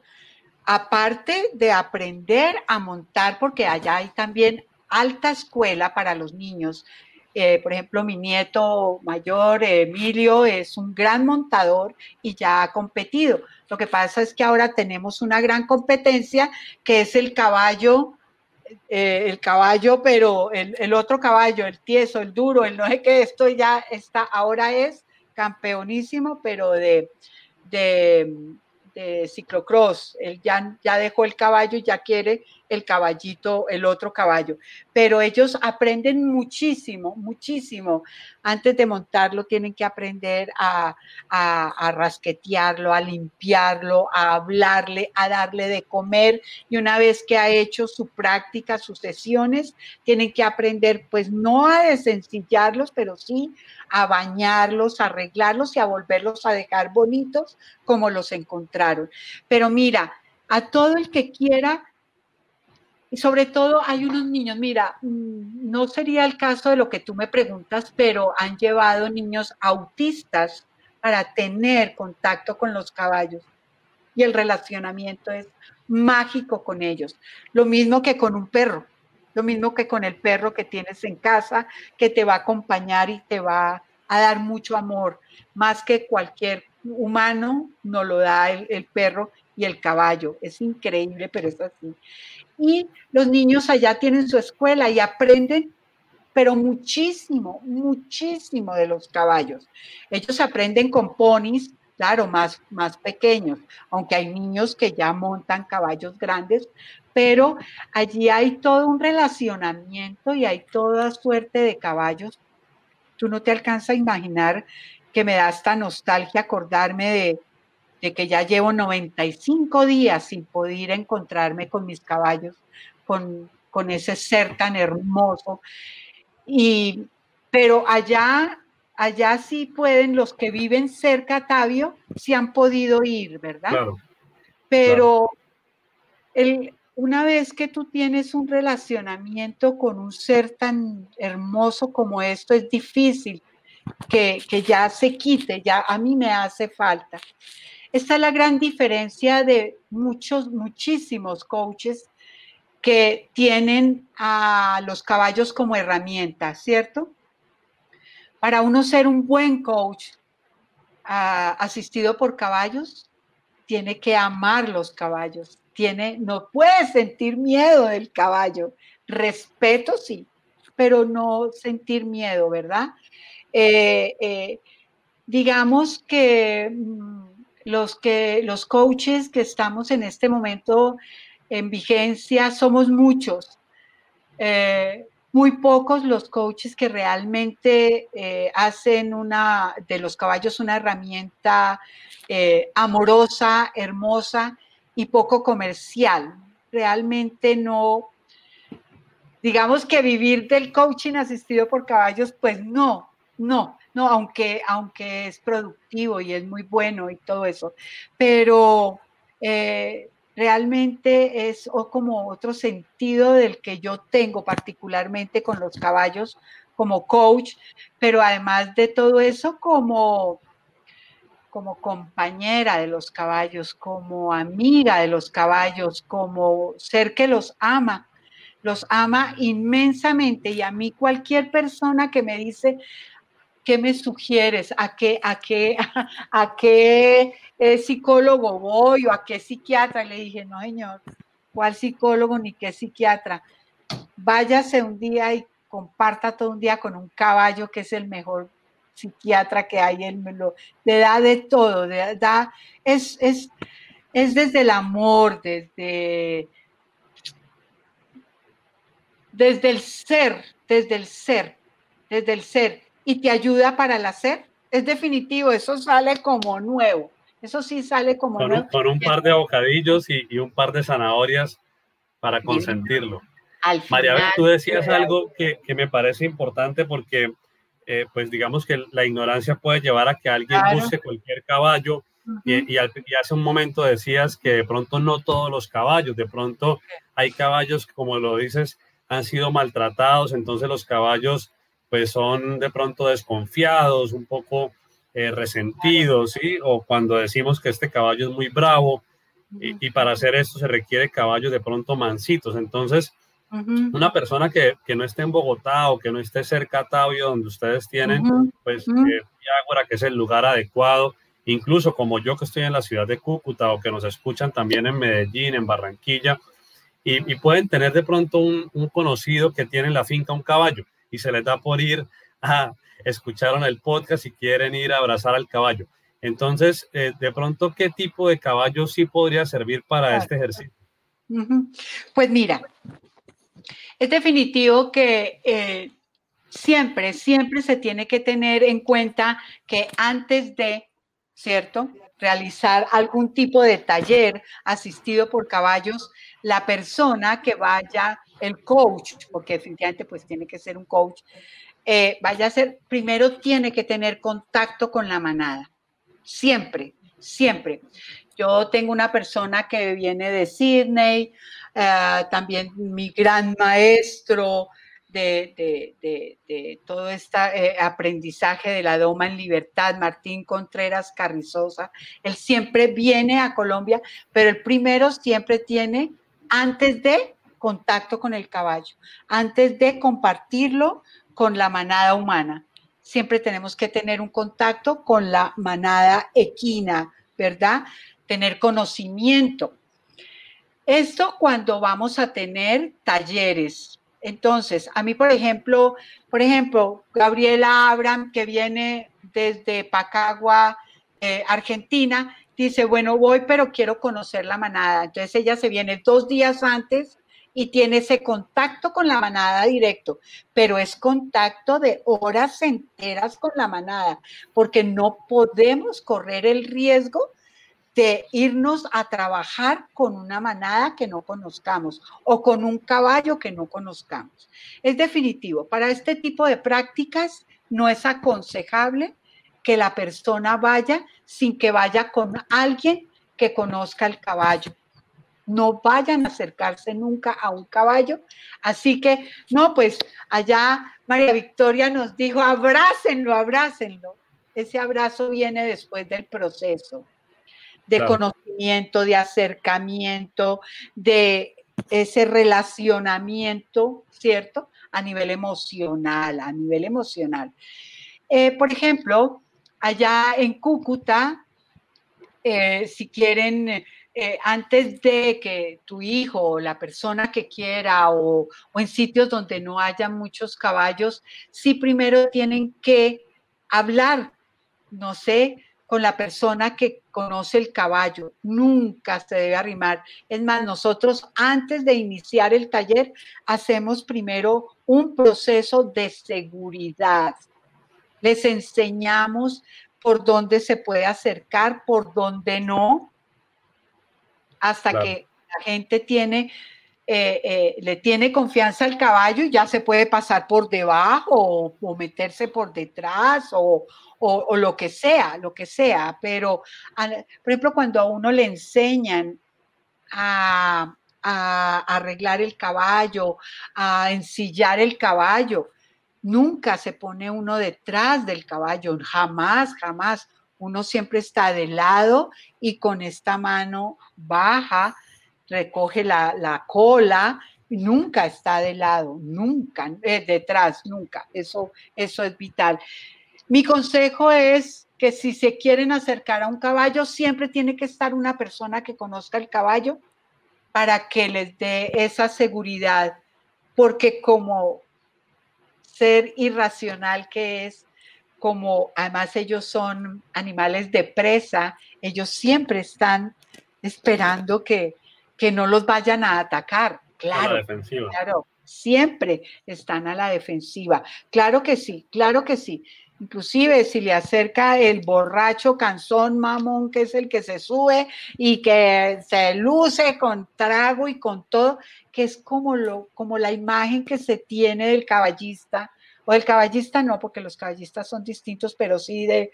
Aparte de aprender a montar, porque allá hay también alta escuela para los niños. Eh, por ejemplo, mi nieto mayor, Emilio, es un gran montador y ya ha competido. Lo que pasa es que ahora tenemos una gran competencia que es el caballo eh, el caballo, pero el, otro caballo, el tieso, el duro, el no sé qué, esto ya está, ahora es campeonísimo, pero de, de, de ciclocross. Él ya, ya dejó el caballo y ya quiere el caballito, el otro caballo. Pero ellos aprenden muchísimo, muchísimo. Antes de montarlo tienen que aprender a, a, rasquetearlo, a limpiarlo, a hablarle, a darle de comer. Y una vez que ha hecho su práctica, sus sesiones, tienen que aprender, pues no a desencillarlos, pero sí a bañarlos, a arreglarlos y a volverlos a dejar bonitos como los encontraron. Pero mira, a todo el que quiera y sobre todo hay unos niños, mira, mm, no sería el caso de lo que tú me preguntas, pero han llevado niños autistas para tener contacto con los caballos. Y el relacionamiento es mágico con ellos. Lo mismo que con un perro, lo mismo que con el perro que tienes en casa, que te va a acompañar y te va a dar mucho amor, más que cualquier humano no lo da el, el perro y el caballo. Es increíble, pero es así y los niños allá tienen su escuela y aprenden, pero muchísimo, muchísimo de los caballos. Ellos aprenden con ponis, claro, más, más pequeños, aunque hay niños que ya montan caballos grandes, pero allí hay todo un relacionamiento y hay toda suerte de caballos. Tú no te alcanzas a imaginar que me da esta nostalgia acordarme de, de que ya llevo 95 días sin poder encontrarme con mis caballos, con, con ese ser tan hermoso. Y, pero allá, allá sí pueden, los que viven cerca, Tabio, sí han podido ir, ¿verdad? Pero El, una vez que tú tienes un relacionamiento con un ser tan hermoso como esto, es difícil que, que ya se quite, ya a mí me hace falta. Esta es la gran diferencia de muchos, muchísimos coaches que tienen a los caballos como herramienta, ¿cierto? Para uno ser un buen coach asistido por caballos, tiene que amar los caballos, tiene, no puede sentir miedo del caballo, respeto sí, pero no sentir miedo, ¿verdad? Eh, eh, digamos que mm, los que los coaches que estamos en este momento en vigencia somos muchos. Eh, muy pocos los coaches que realmente eh, hacen una de los caballos una herramienta eh, amorosa, hermosa y poco comercial. Realmente no, digamos que vivir del coaching asistido por caballos, pues no, no. No, aunque, aunque es productivo y es muy bueno y todo eso, pero eh, realmente es como otro sentido del que yo tengo particularmente con los caballos como coach, pero además de todo eso como como compañera de los caballos, como amiga de los caballos, como ser que los ama, los ama inmensamente. Y a mí cualquier persona que me dice, ¿qué me sugieres? ¿A qué, a qué, [LAUGHS] a qué eh, psicólogo voy o a qué psiquiatra? le dije, no, señor, ¿cuál psicólogo ni qué psiquiatra? Váyase un día y comparta todo un día con un caballo que es el mejor psiquiatra que hay, él me lo, le da de todo, da, es, es, es desde el amor, desde, desde el ser, desde el ser, desde el ser y te ayuda para el hacer. Es definitivo, eso sale como nuevo. Eso sí sale como con, nuevo. Con un par de bocadillos y, un par de zanahorias para consentirlo. María, tú decías algo que, me parece importante porque eh, pues digamos que la ignorancia puede llevar a que alguien use cualquier caballo y, hace un momento decías que de pronto no todos los caballos, de pronto hay caballos que, como lo dices, han sido maltratados, entonces los caballos pues son de pronto desconfiados, un poco eh, resentidos, ¿sí? O cuando decimos que este caballo es muy bravo y, para hacer esto se requiere caballos de pronto mansitos. Entonces, una persona que, que, no esté en Bogotá o que no esté cerca a Tabio, donde ustedes tienen, pues eh, que es el lugar adecuado, incluso como yo que estoy en la ciudad de Cúcuta o que nos escuchan también en Medellín, en Barranquilla, y, pueden tener de pronto un, conocido que tiene en la finca un caballo y se les da por ir a escuchar el podcast y quieren ir a abrazar al caballo. Entonces, eh, de pronto, ¿qué tipo de caballo sí podría servir para este ejercicio? Pues mira, es definitivo que eh, siempre, siempre se tiene que tener en cuenta que antes de ¿cierto? Realizar algún tipo de taller asistido por caballos, la persona que vaya, el coach, porque definitivamente pues tiene que ser un coach, eh, vaya a ser, primero tiene que tener contacto con la manada, siempre, siempre. Yo tengo una persona que viene de Sydney, eh, también mi gran maestro, de, todo este aprendizaje de la Doma en Libertad, Martín Contreras Carrizosa. Él siempre viene a Colombia, pero el primero siempre tiene, antes de contacto con el caballo, antes de compartirlo con la manada humana. Siempre tenemos que tener un contacto con la manada equina, ¿verdad? Tener conocimiento. Esto cuando vamos a tener talleres, entonces, a mí, por ejemplo, por ejemplo, Gabriela Abram, que viene desde Pacagua, eh, Argentina, dice, bueno, voy, pero quiero conocer la manada. Entonces ella se viene dos días antes y tiene ese contacto con la manada directo, pero es contacto de horas enteras con la manada, porque no podemos correr el riesgo de irnos a trabajar con una manada que no conozcamos o con un caballo que no conozcamos. Es definitivo, para este tipo de prácticas no es aconsejable que la persona vaya sin que vaya con alguien que conozca el caballo. No vayan a acercarse nunca a un caballo. Así que, no, pues allá María Victoria nos dijo, abrácenlo, abrácenlo. Ese abrazo viene después del proceso de conocimiento, de acercamiento, de ese relacionamiento, ¿cierto? A nivel emocional, a nivel emocional. Eh, por ejemplo, allá en Cúcuta, eh, si quieren, eh, antes de que tu hijo o la persona que quiera o, o en sitios donde no haya muchos caballos, sí primero tienen que hablar, no sé, con la persona que conoce el caballo. Nunca se debe arrimar. Es más, nosotros antes de iniciar el taller hacemos primero un proceso de seguridad. Les enseñamos por dónde se puede acercar, por dónde no, hasta que la gente tiene eh, eh, le tiene confianza al caballo y ya se puede pasar por debajo o, meterse por detrás o, lo que sea, lo que sea. Pero, por ejemplo, cuando a uno le enseñan a, arreglar el caballo, a ensillar el caballo, nunca se pone uno detrás del caballo, jamás, jamás. Uno siempre está de lado y con esta mano baja recoge la, cola, nunca está de lado, nunca, eh, detrás, nunca. Eso, eso es vital. Mi consejo es que si se quieren acercar a un caballo, siempre tiene que estar una persona que conozca el caballo para que les dé esa seguridad, porque como ser irracional que es, como además ellos son animales de presa, ellos siempre están esperando que, que no los vayan a atacar. Claro, claro, siempre están a la defensiva. Claro que sí, claro que sí. Inclusive si le acerca el borracho canzón mamón, que es el que se sube y que se luce con trago y con todo, que es como, lo, como la imagen que se tiene del caballista O del caballista no, porque los caballistas son distintos, pero sí de...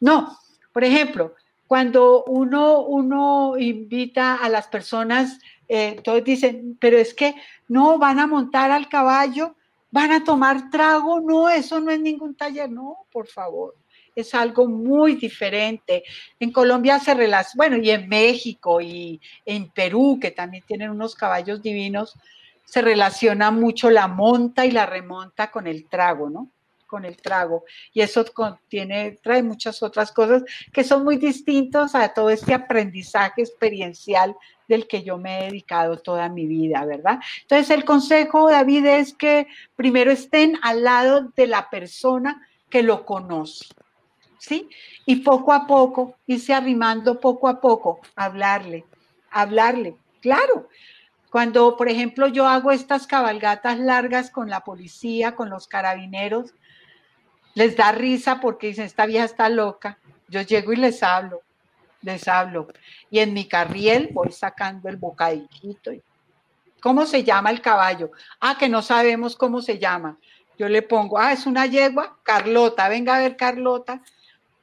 No, por ejemplo, cuando uno, uno invita a las personas, eh, todos dicen, pero es que no van a montar al caballo, van a tomar trago, no, eso no es ningún taller, no, por favor es algo muy diferente. En Colombia se relaciona, bueno, y en México y en Perú, que también tienen unos caballos divinos, se relaciona mucho la monta y la remonta con el trago, ¿no? Con el trago. Y eso contiene, trae muchas otras cosas que son muy distintos a todo este aprendizaje experiencial del que yo me he dedicado toda mi vida, ¿verdad? Entonces el consejo, David, es que primero estén al lado de la persona que lo conoce, ¿sí? Y poco a poco, irse arrimando poco a poco, hablarle, hablarle, claro, cuando, por ejemplo, yo hago estas cabalgatas largas con la policía, con los carabineros, les da risa porque dicen, esta vieja está loca. Yo llego y les hablo, les hablo. Y en mi carriel voy sacando el bocadillito. ¿Cómo se llama el caballo? Ah, que no sabemos cómo se llama. Yo le pongo, ah, es una yegua, Carlota, venga a ver Carlota,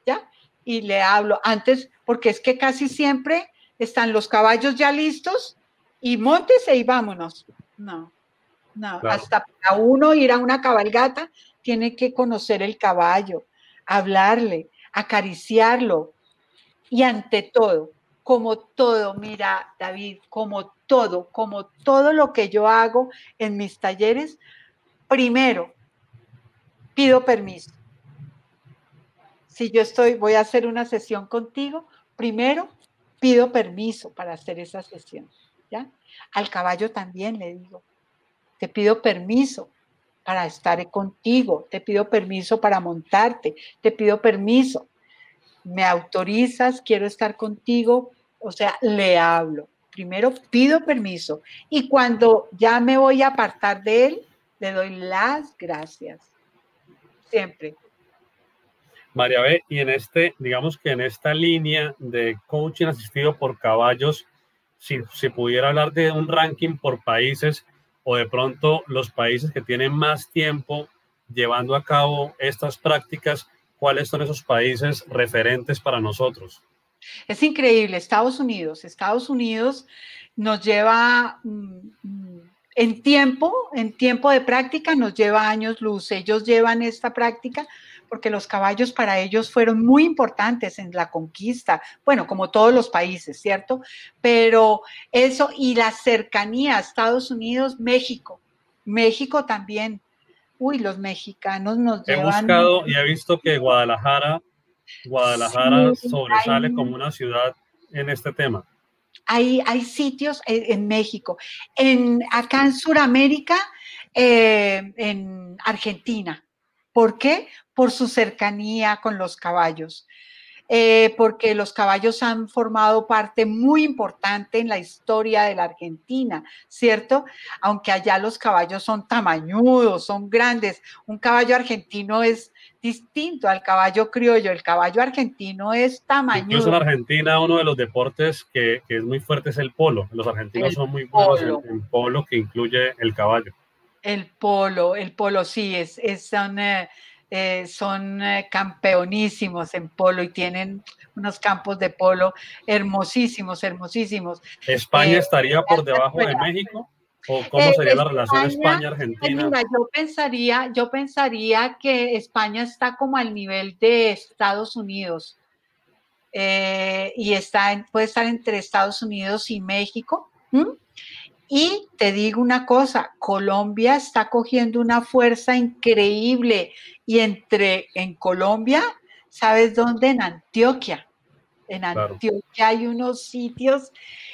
¿ya? Y le hablo antes, porque es que casi siempre están los caballos ya listos y montese y vámonos. No, no, hasta para uno ir a una cabalgata tiene que conocer el caballo, hablarle, acariciarlo y ante todo, como todo, mira David, como todo, como todo lo que yo hago en mis talleres, primero pido permiso. Si yo estoy, voy a hacer una sesión contigo, primero pido permiso para hacer esa sesión. Al caballo también le digo, te pido permiso para estar contigo, te pido permiso para montarte, te pido permiso, me autorizas, quiero estar contigo, o sea, le hablo. Primero pido permiso y cuando ya me voy a apartar de él, le doy las gracias. Siempre. María B, y en este, digamos que en esta línea de coaching asistido por caballos, si pudiera hablar de un ranking por países o de pronto los países que tienen más tiempo llevando a cabo estas prácticas, ¿cuáles son esos países referentes para nosotros? Es increíble, Estados Unidos. Estados Unidos nos lleva mm, mm, en tiempo, en tiempo de práctica, nos lleva años luz. Ellos llevan esta práctica porque los caballos para ellos fueron muy importantes en la conquista, bueno, como todos los países, ¿cierto? Pero eso y la cercanía a Estados Unidos, México, México también. Uy, los mexicanos nos he llevan... Buscado y he visto que Guadalajara, Guadalajara sobresale como una ciudad en este tema. Hay, hay sitios en, México, en, acá en Sudamérica, eh, en Argentina. ¿Por qué? por su cercanía con los caballos, eh, porque los caballos han formado parte muy importante en la historia de la Argentina, ¿cierto? Aunque allá los caballos son tamañudos, son grandes. Un caballo argentino es distinto al caballo criollo. El caballo argentino es tamañudo. Incluso en Argentina uno de los deportes que, es muy fuerte es el polo. Los argentinos son muy buenos en, polo, que incluye el caballo. El polo, el polo sí, es, es son... Eh, eh, son eh, campeonísimos en polo y tienen unos campos de polo hermosísimos, hermosísimos. ¿España eh, estaría por debajo de México? ¿O cómo sería la relación España-Argentina? yo pensaría, yo pensaría que España está como al nivel de Estados Unidos. y está puede estar entre Estados Unidos y México. Y te digo una cosa, Colombia está cogiendo una fuerza increíble y entre en Colombia, ¿sabes dónde? En Antioquia. En Antioquia hay unos sitios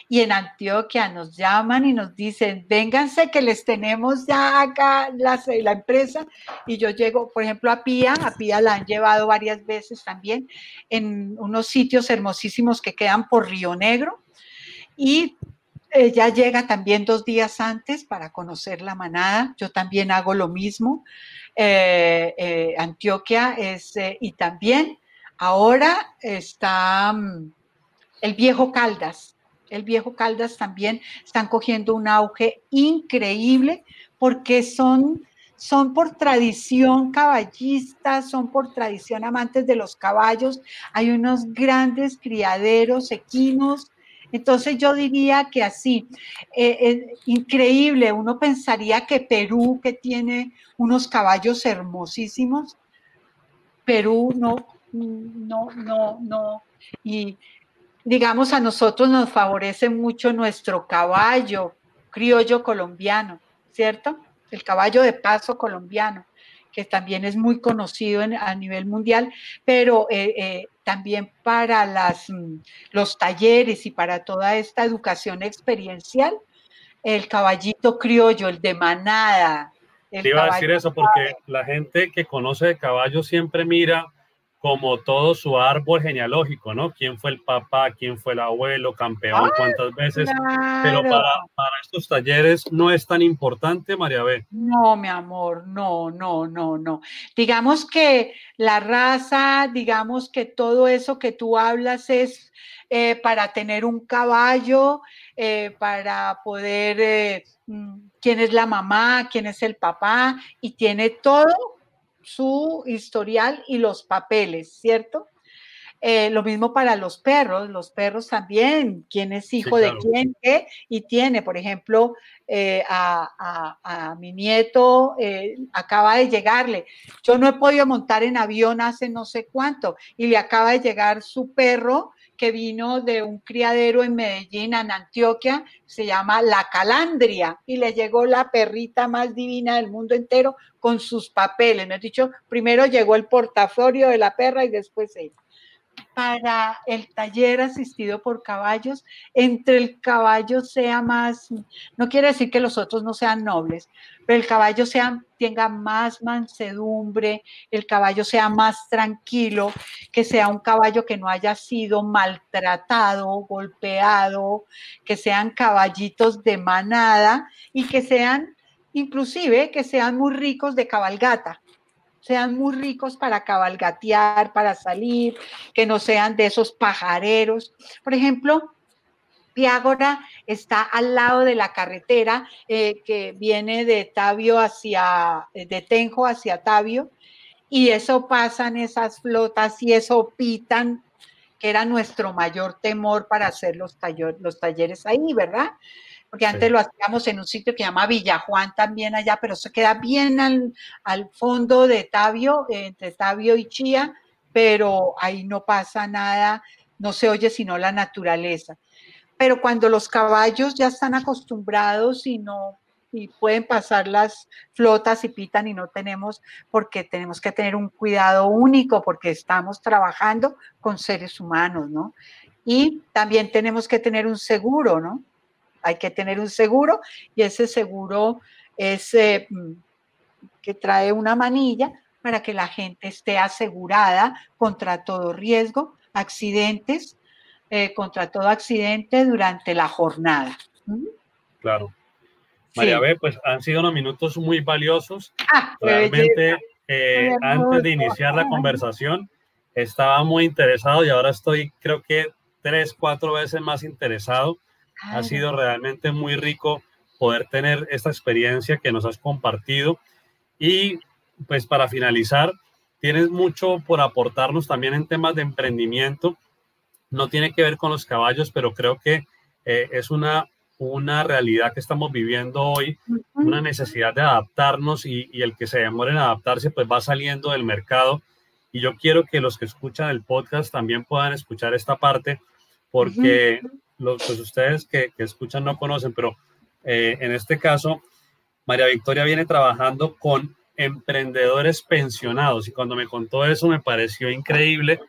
y en Antioquia nos llaman y nos dicen, vénganse que les tenemos ya acá la, la empresa. Y yo llego, por ejemplo, a Pía, a Pía la han llevado varias veces también, en unos sitios hermosísimos que quedan por Río Negro. Y ella llega también dos días antes para conocer la manada. Yo también hago lo mismo. Eh, eh, Antioquia es, eh, y también ahora está mm, el viejo Caldas. El viejo Caldas también están cogiendo un auge increíble porque son, son por tradición caballistas, son por tradición amantes de los caballos. Hay unos grandes criaderos equinos. Entonces yo diría que así, eh, es increíble, uno pensaría que Perú, que tiene unos caballos hermosísimos, Perú no, no, no, no. Y digamos, a nosotros nos favorece mucho nuestro caballo criollo colombiano, ¿cierto? el caballo de paso colombiano, que también es muy conocido a nivel mundial, pero eh, eh, también para las, mm, los talleres y para toda esta educación experiencial, el caballito criollo, el de manada. Te iba a decir eso porque la gente que conoce de caballo siempre mira como todo su árbol genealógico, ¿no? ¿Quién fue el papá? ¿Quién fue el abuelo? ¿Campeón? ¿Cuántas veces? Pero para, para, estos talleres no es tan importante, María B. No, mi amor, no, no, no, no. Digamos que la raza, digamos que todo eso que tú hablas es eh, para tener un caballo, eh, para poder, eh, mm, quién es la mamá, quién es el papá, y tiene todo su historial y los papeles, ¿cierto? Eh, lo mismo para los perros, los perros también, quién es hijo de quién, qué, y tiene, por ejemplo, eh, a, mi nieto eh, acaba de llegarle. Yo no he podido montar en avión hace no sé cuánto, y le acaba de llegar su perro que vino de un criadero en Medellín, en Antioquia, se llama La Calandria, y le llegó la perrita más divina del mundo entero con sus papeles. Me he dicho, primero llegó el portafolio de la perra y después ella para el taller asistido por caballos, entre el caballo sea más, no quiere decir que los otros no sean nobles, pero el caballo sea, tenga más mansedumbre, el caballo sea más tranquilo, que sea un caballo que no haya sido maltratado, golpeado, que sean caballitos de manada y que sean, inclusive, que sean muy ricos de cabalgata sean muy ricos para cabalgatear, para salir, que no sean de esos pajareros. Por ejemplo, Piágora está al lado de la carretera eh, que viene de Tabio hacia, eh, de Tenjo hacia Tabio, y eso pasan esas flotas y eso pitan, que era nuestro mayor temor para hacer los, los talleres ahí, ¿verdad? Porque antes lo hacíamos en un sitio que se llama Villajuan también allá, pero se queda bien al, fondo de Tabio, entre Tabio y Chía, pero ahí no pasa nada, no se oye sino la naturaleza. Pero cuando los caballos ya están acostumbrados y no y pueden pasar las flotas y pitan y no tenemos porque tenemos que tener un cuidado único porque estamos trabajando con seres humanos, ¿no? Y también tenemos que tener un seguro, ¿no? Hay que tener un seguro y ese seguro es eh, mm, que trae una manilla para que la gente esté asegurada contra todo riesgo, accidentes, eh, contra todo accidente durante la jornada. Claro. María B, pues han sido unos minutos muy valiosos. Ah, Realmente, eh, antes de iniciar la conversación, estaba muy interesado y ahora estoy, creo que tres, cuatro veces más interesado ha sido realmente muy rico poder tener esta experiencia que nos has compartido. Y pues para finalizar, tienes mucho por aportarnos también en temas de emprendimiento. No tiene que ver con los caballos, pero creo que eh, es una, una realidad que estamos viviendo hoy, una necesidad de adaptarnos y, y, el que se demore en adaptarse, pues va saliendo del mercado. Y yo quiero que los que escuchan el podcast también puedan escuchar esta parte, porque los, pues ustedes que, escuchan no conocen, pero eh, en este caso, María Victoria viene trabajando con emprendedores pensionados y cuando me contó eso me pareció increíble.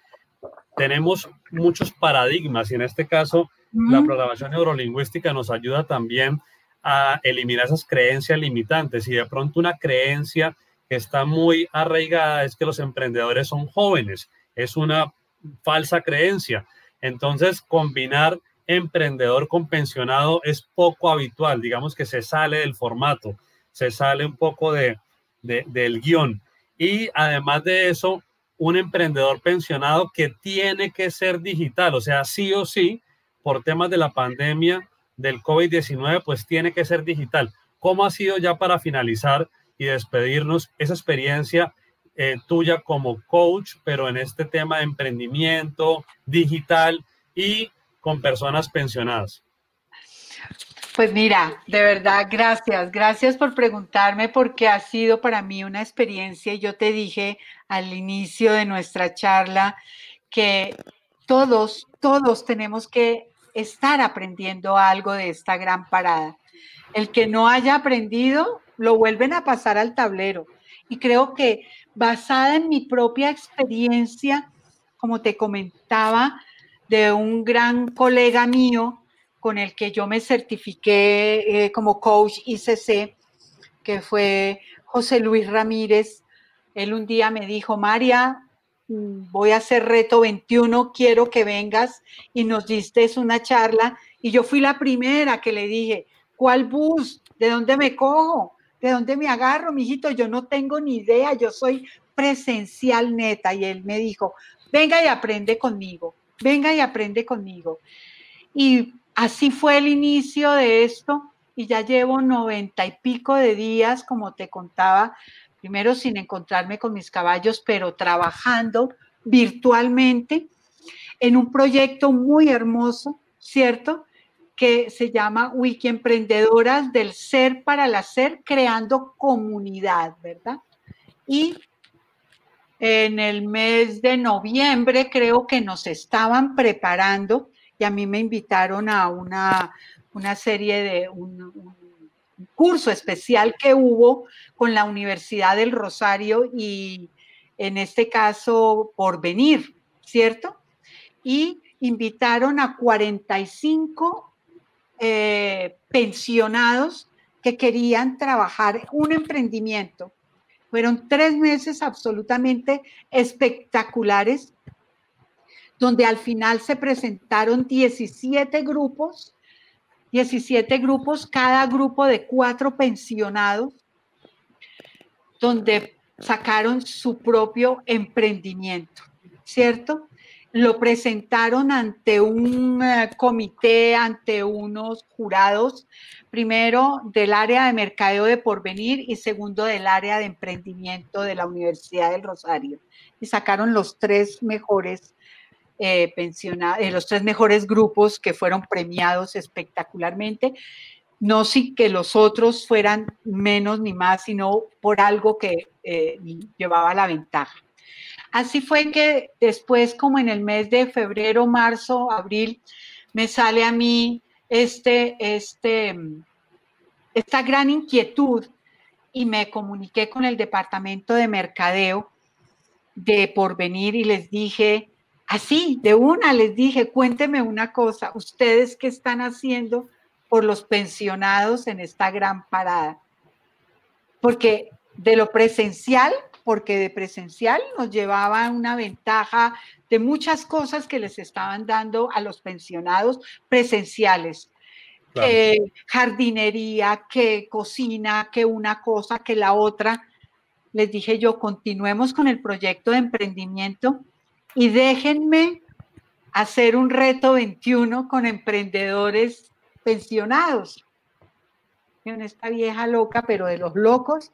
Tenemos muchos paradigmas y en este caso la programación neurolingüística nos ayuda también a eliminar esas creencias limitantes y de pronto una creencia que está muy arraigada es que los emprendedores son jóvenes. Es una falsa creencia. Entonces, combinar emprendedor con pensionado es poco habitual, digamos que se sale del formato, se sale un poco de, del guion. Y además de eso, un emprendedor pensionado que tiene que ser digital, o sea, sí o sí, por temas de la pandemia del COVID-19, pues tiene que ser digital. ¿Cómo ha sido ya para finalizar y despedirnos, esa experiencia eh, tuya como coach, pero en este tema de emprendimiento digital y con personas pensionadas. Pues mira, de verdad, gracias. Gracias por preguntarme porque ha sido para mí una experiencia. Yo te dije al inicio de nuestra charla que todos, todos tenemos que estar aprendiendo algo de esta gran parada. El que no haya aprendido, lo vuelven a pasar al tablero. Y creo que basada en mi propia experiencia, como te comentaba, de un gran colega mío con el que yo me certifiqué eh, como coach ICC, que fue José Luis Ramírez. Él un día me dijo, María, voy a hacer reto 21, quiero que vengas y nos diste una charla. Y yo fui la primera que le dije, ¿cuál bus? ¿De dónde me cojo? ¿De dónde me agarro, mijito? Yo no tengo ni idea, yo soy presencial neta. Y él me dijo, venga y aprende conmigo, venga y aprende conmigo. Y así fue el inicio de esto y ya llevo noventa y pico de días, como te contaba, primero sin encontrarme con mis caballos, pero trabajando virtualmente en un proyecto muy hermoso, ¿cierto? que se llama Wiki Emprendedoras del Ser para el Hacer, creando comunidad, ¿verdad? Y en el mes de noviembre creo que nos estaban preparando y a mí me invitaron a una, serie de un, un curso especial que hubo con la Universidad del Rosario y en este caso por venir, ¿cierto? Y invitaron a 45 eh, pensionados que querían trabajar un emprendimiento. Fueron tres meses absolutamente espectaculares, donde al final se presentaron 17 grupos, 17 grupos, cada grupo de cuatro pensionados, donde sacaron su propio emprendimiento, ¿cierto? Lo presentaron ante un eh, comité, ante unos jurados, primero del área de mercadeo de porvenir y segundo del área de emprendimiento de la Universidad del Rosario. Y sacaron los tres mejores eh, eh, los tres mejores grupos que fueron premiados espectacularmente. No si que los otros fueran menos ni más, sino por algo que llevaba la ventaja. Así fue que después, como en el mes de febrero, marzo, abril, me sale a mí este, este, esta gran inquietud y me comuniqué con el departamento de mercadeo de Porvenir y les dije, así, de una, les dije, cuénteme una cosa, ustedes qué están haciendo por los pensionados en esta gran parada. Porque de lo presencial porque de presencial nos llevaba una ventaja de muchas cosas que les estaban dando a los pensionados presenciales. jardinería, que cocina, que una cosa, que la otra. Les dije yo, continuemos con el proyecto de emprendimiento y déjenme hacer un reto 21 con emprendedores pensionados. En esta vieja loca, pero de los locos,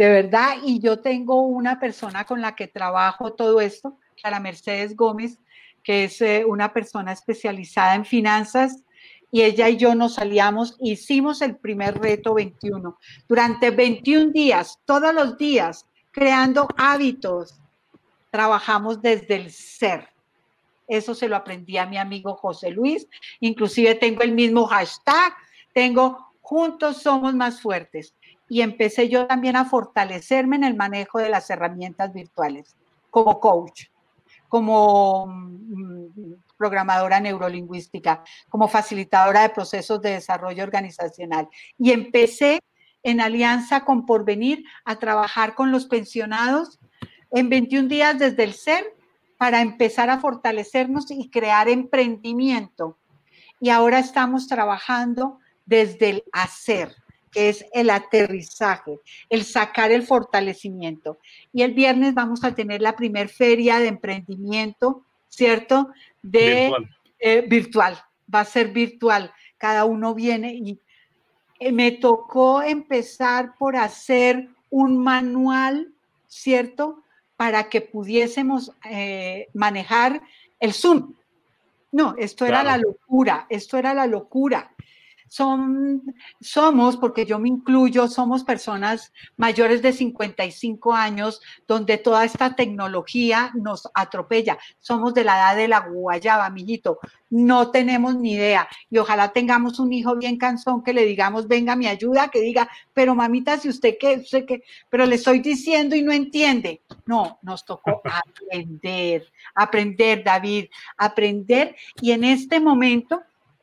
de verdad, y yo tengo una persona con la que trabajo todo esto, Clara Mercedes Gómez, que es eh, una persona especializada en finanzas, y ella y yo nos salíamos, hicimos el primer reto 21. Durante 21 días, todos los días, creando hábitos, trabajamos desde el ser. Eso se lo aprendí a mi amigo José Luis. Inclusive tengo el mismo hashtag, tengo juntos somos más fuertes y empecé yo también a fortalecerme en el manejo de las herramientas virtuales como coach, como mm, programadora neurolingüística, como facilitadora de procesos de desarrollo organizacional. Y empecé en alianza con Porvenir a trabajar con los pensionados en 21 días desde el ser para empezar a fortalecernos y crear emprendimiento. Y ahora estamos trabajando desde el hacer que es el aterrizaje, el sacar el fortalecimiento. Y el viernes vamos a tener la primer feria de emprendimiento, ¿cierto? De eh, virtual. Va a ser virtual. Cada uno viene y eh, me tocó empezar por hacer un manual, ¿cierto? Para que pudiésemos eh, manejar el Zoom. No, esto era la locura, esto era la locura son, somos, porque yo me incluyo, somos personas mayores de 55 años donde toda esta tecnología nos atropella. Somos de la edad de la guayaba, mijito. No tenemos ni idea. Y ojalá tengamos un hijo bien cansón que le digamos, venga, mi ayuda, que diga, pero mamita, si usted qué, usted qué, pero le estoy diciendo y no entiende. No, nos tocó [LAUGHS] aprender, aprender, David, aprender. Y en este momento,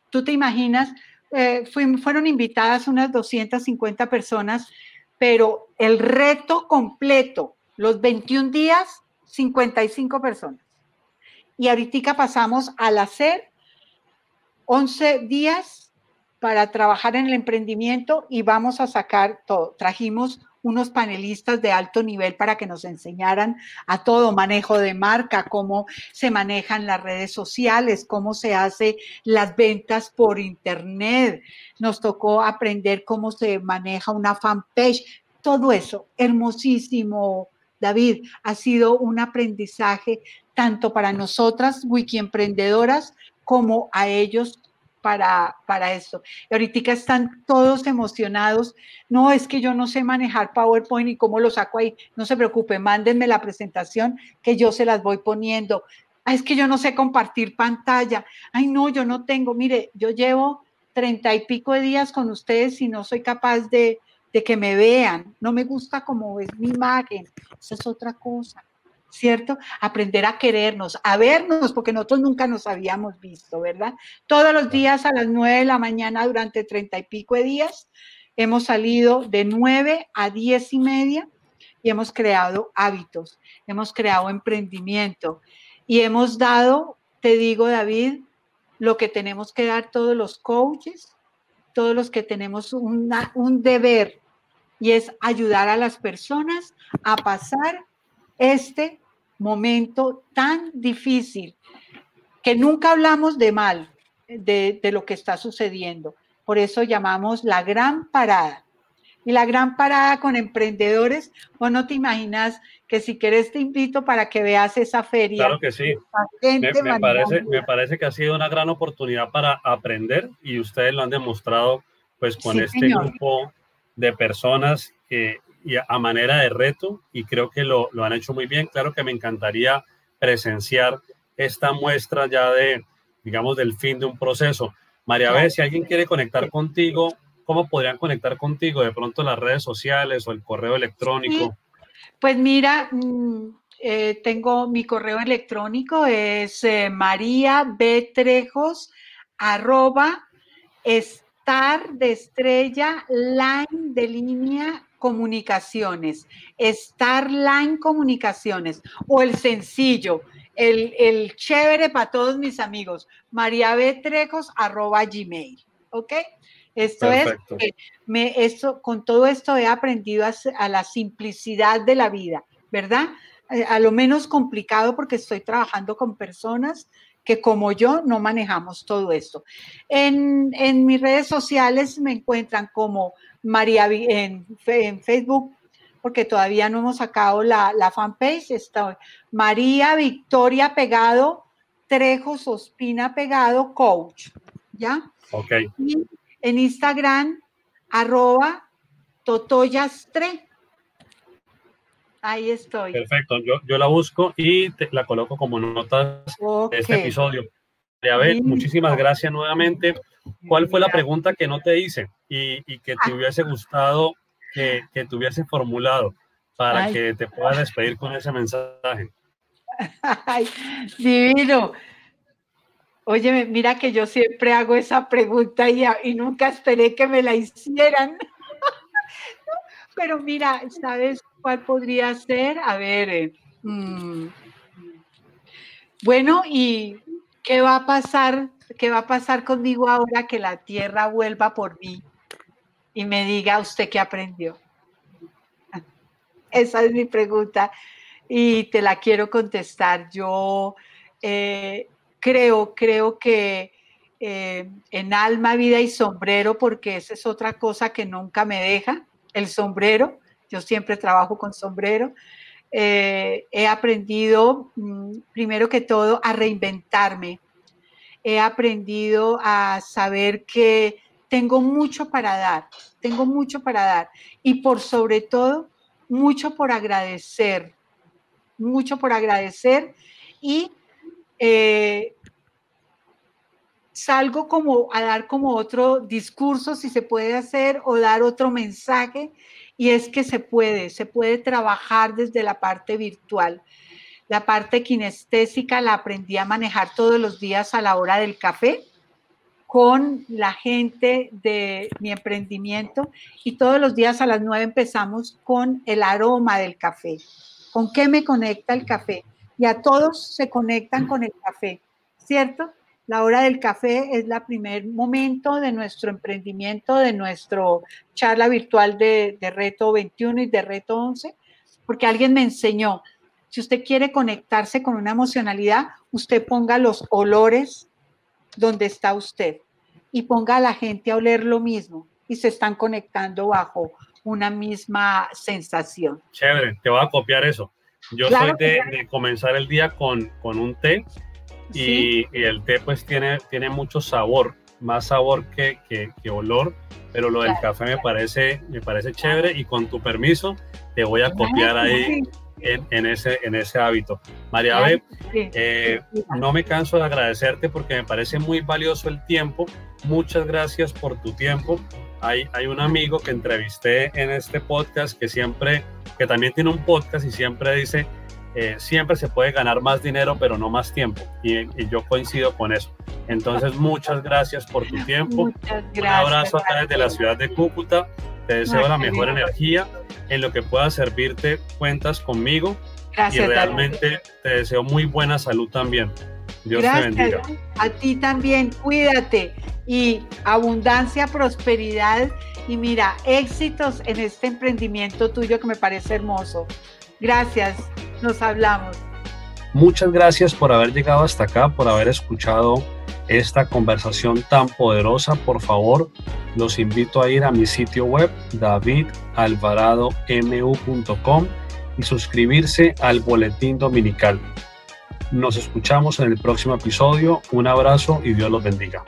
tú te imaginas, eh, fueron invitadas unas 250 personas, pero el reto completo, los 21 días, 55 personas. Y ahorita pasamos al hacer 11 días para trabajar en el emprendimiento y vamos a sacar todo. Trajimos unos panelistas de alto nivel para que nos enseñaran a todo manejo de marca, cómo se manejan las redes sociales, cómo se hace las ventas por internet. Nos tocó aprender cómo se maneja una fanpage. Todo eso, hermosísimo, David, ha sido un aprendizaje tanto para nosotras, wiki emprendedoras, como a ellos para, para esto. Y ahorita están todos emocionados. No, es que yo no sé manejar PowerPoint y cómo lo saco ahí. No se preocupe, mándenme la presentación que yo se las voy poniendo. Ah, es que yo no sé compartir pantalla. Ay, no, yo no tengo. Mire, yo llevo treinta y pico de días con ustedes y no soy capaz de, de que me vean. No me gusta cómo es mi imagen. Esa es otra cosa. ¿Cierto? Aprender a querernos, a vernos, porque nosotros nunca nos habíamos visto, ¿verdad? Todos los días a las nueve de la mañana durante treinta y pico de días hemos salido de nueve a diez y media y hemos creado hábitos, hemos creado emprendimiento y hemos dado, te digo David, lo que tenemos que dar todos los coaches, todos los que tenemos un deber y es ayudar a las personas a pasar este momento tan difícil que nunca hablamos de mal de, lo que está sucediendo. Por eso llamamos la gran parada. Y la gran parada con emprendedores, vos no te imaginas que si quieres te invito para que veas esa feria. Claro que sí. Me, parece, me parece que ha sido una gran oportunidad para aprender y ustedes lo han demostrado pues con este grupo de personas que y a manera de reto y creo que lo, lo han hecho muy bien. Claro que me encantaría presenciar esta muestra ya de, digamos, del fin de un proceso. María B, si alguien quiere conectar contigo, ¿cómo podrían conectar contigo? De pronto las redes sociales o el correo electrónico. Pues mira, mm, eh, tengo mi correo electrónico, es eh. Trejos, estar de estrella, line de línea, comunicaciones, Starline Comunicaciones o el sencillo, el, el chévere para todos mis amigos, mariabetrejos arroba gmail, ¿ok? Esto es, me, esto, con todo esto he aprendido a, la simplicidad de la vida, ¿verdad? Eh, a lo menos complicado porque estoy trabajando con personas que como yo no manejamos todo esto. En, en mis redes sociales me encuentran como María en, en Facebook, porque todavía no hemos sacado la, la fanpage, está María Victoria Pegado, Trejo Sospina Pegado, coach, ¿ya? Ok. Y en Instagram, arroba Totoyastre. Ahí estoy. Perfecto, yo, yo la busco y la coloco como notas de este episodio. A ver, muchísimas gracias nuevamente. ¿Cuál fue la pregunta que no te hice y, que te hubiese gustado que, que te hubiese formulado para que te puedas despedir con ese mensaje? [LAUGHS] Ay, divino. Oye, mira que yo siempre hago esa pregunta y, y nunca esperé que me la hicieran. Pero mira, ¿sabes cuál podría ser? A ver, eh, mm, bueno, y ¿Qué va a pasar? ¿Qué va a pasar conmigo ahora que la tierra vuelva por mí y me diga usted qué aprendió? [LAUGHS] Esa es mi pregunta y te la quiero contestar. Yo eh, creo, creo que eh, en alma, vida y sombrero, porque esa es otra cosa que nunca me deja, el sombrero, yo siempre trabajo con sombrero. Eh, he aprendido, mm, primero que todo, a reinventarme. He aprendido a saber que tengo mucho para dar, tengo mucho para dar. Y por sobre todo, mucho por agradecer, mucho por agradecer. Y eh, salgo como a dar como otro discurso, si se puede hacer, o dar otro mensaje, y es que se puede, se puede trabajar desde la parte virtual. La parte kinestésica la aprendí a manejar todos los días a la hora del café con la gente de mi emprendimiento y todos los días a las nueve empezamos con el aroma del café. ¿Con qué me conecta el café? Y a todos se conectan con el café, ¿cierto? La hora del café es la primer momento de nuestro emprendimiento, de nuestro charla virtual de, Reto 21 y de Reto 11, porque alguien me enseñó, si usted quiere conectarse con una emocionalidad, usted ponga los olores donde está usted y ponga a la gente a oler lo mismo y se están conectando bajo una misma sensación. Chévere, te voy a copiar eso. Yo soy de, comenzar el día con, con un té y, el té pues tiene, tiene mucho sabor, más sabor que, que, olor, pero lo del café me parece, me parece chévere y con tu permiso te voy a copiar ahí en, en ese, en ese hábito. María B, eh, no me canso de agradecerte porque me parece muy valioso el tiempo. Muchas gracias por tu tiempo. Hay, hay un amigo que entrevisté en este podcast que siempre, que también tiene un podcast y siempre dice, eh, siempre se puede ganar más dinero, pero no más tiempo. Y, yo coincido con eso. Entonces, muchas gracias por tu tiempo. Muchas gracias, Un abrazo acá desde la ciudad de Cúcuta. Te deseo la mejor energía. En lo que pueda servirte, cuentas conmigo. Gracias, y realmente te deseo muy buena salud también. Dios te bendiga. A ti también, cuídate y abundancia, prosperidad y mira, éxitos en este emprendimiento tuyo que me parece hermoso. Gracias, nos hablamos. Muchas gracias por haber llegado hasta acá, por haber escuchado esta conversación tan poderosa. Por favor, los invito a ir a mi sitio web davidalvaradomu.com y suscribirse al boletín dominical. Nos escuchamos en el próximo episodio. Un abrazo y Dios los bendiga.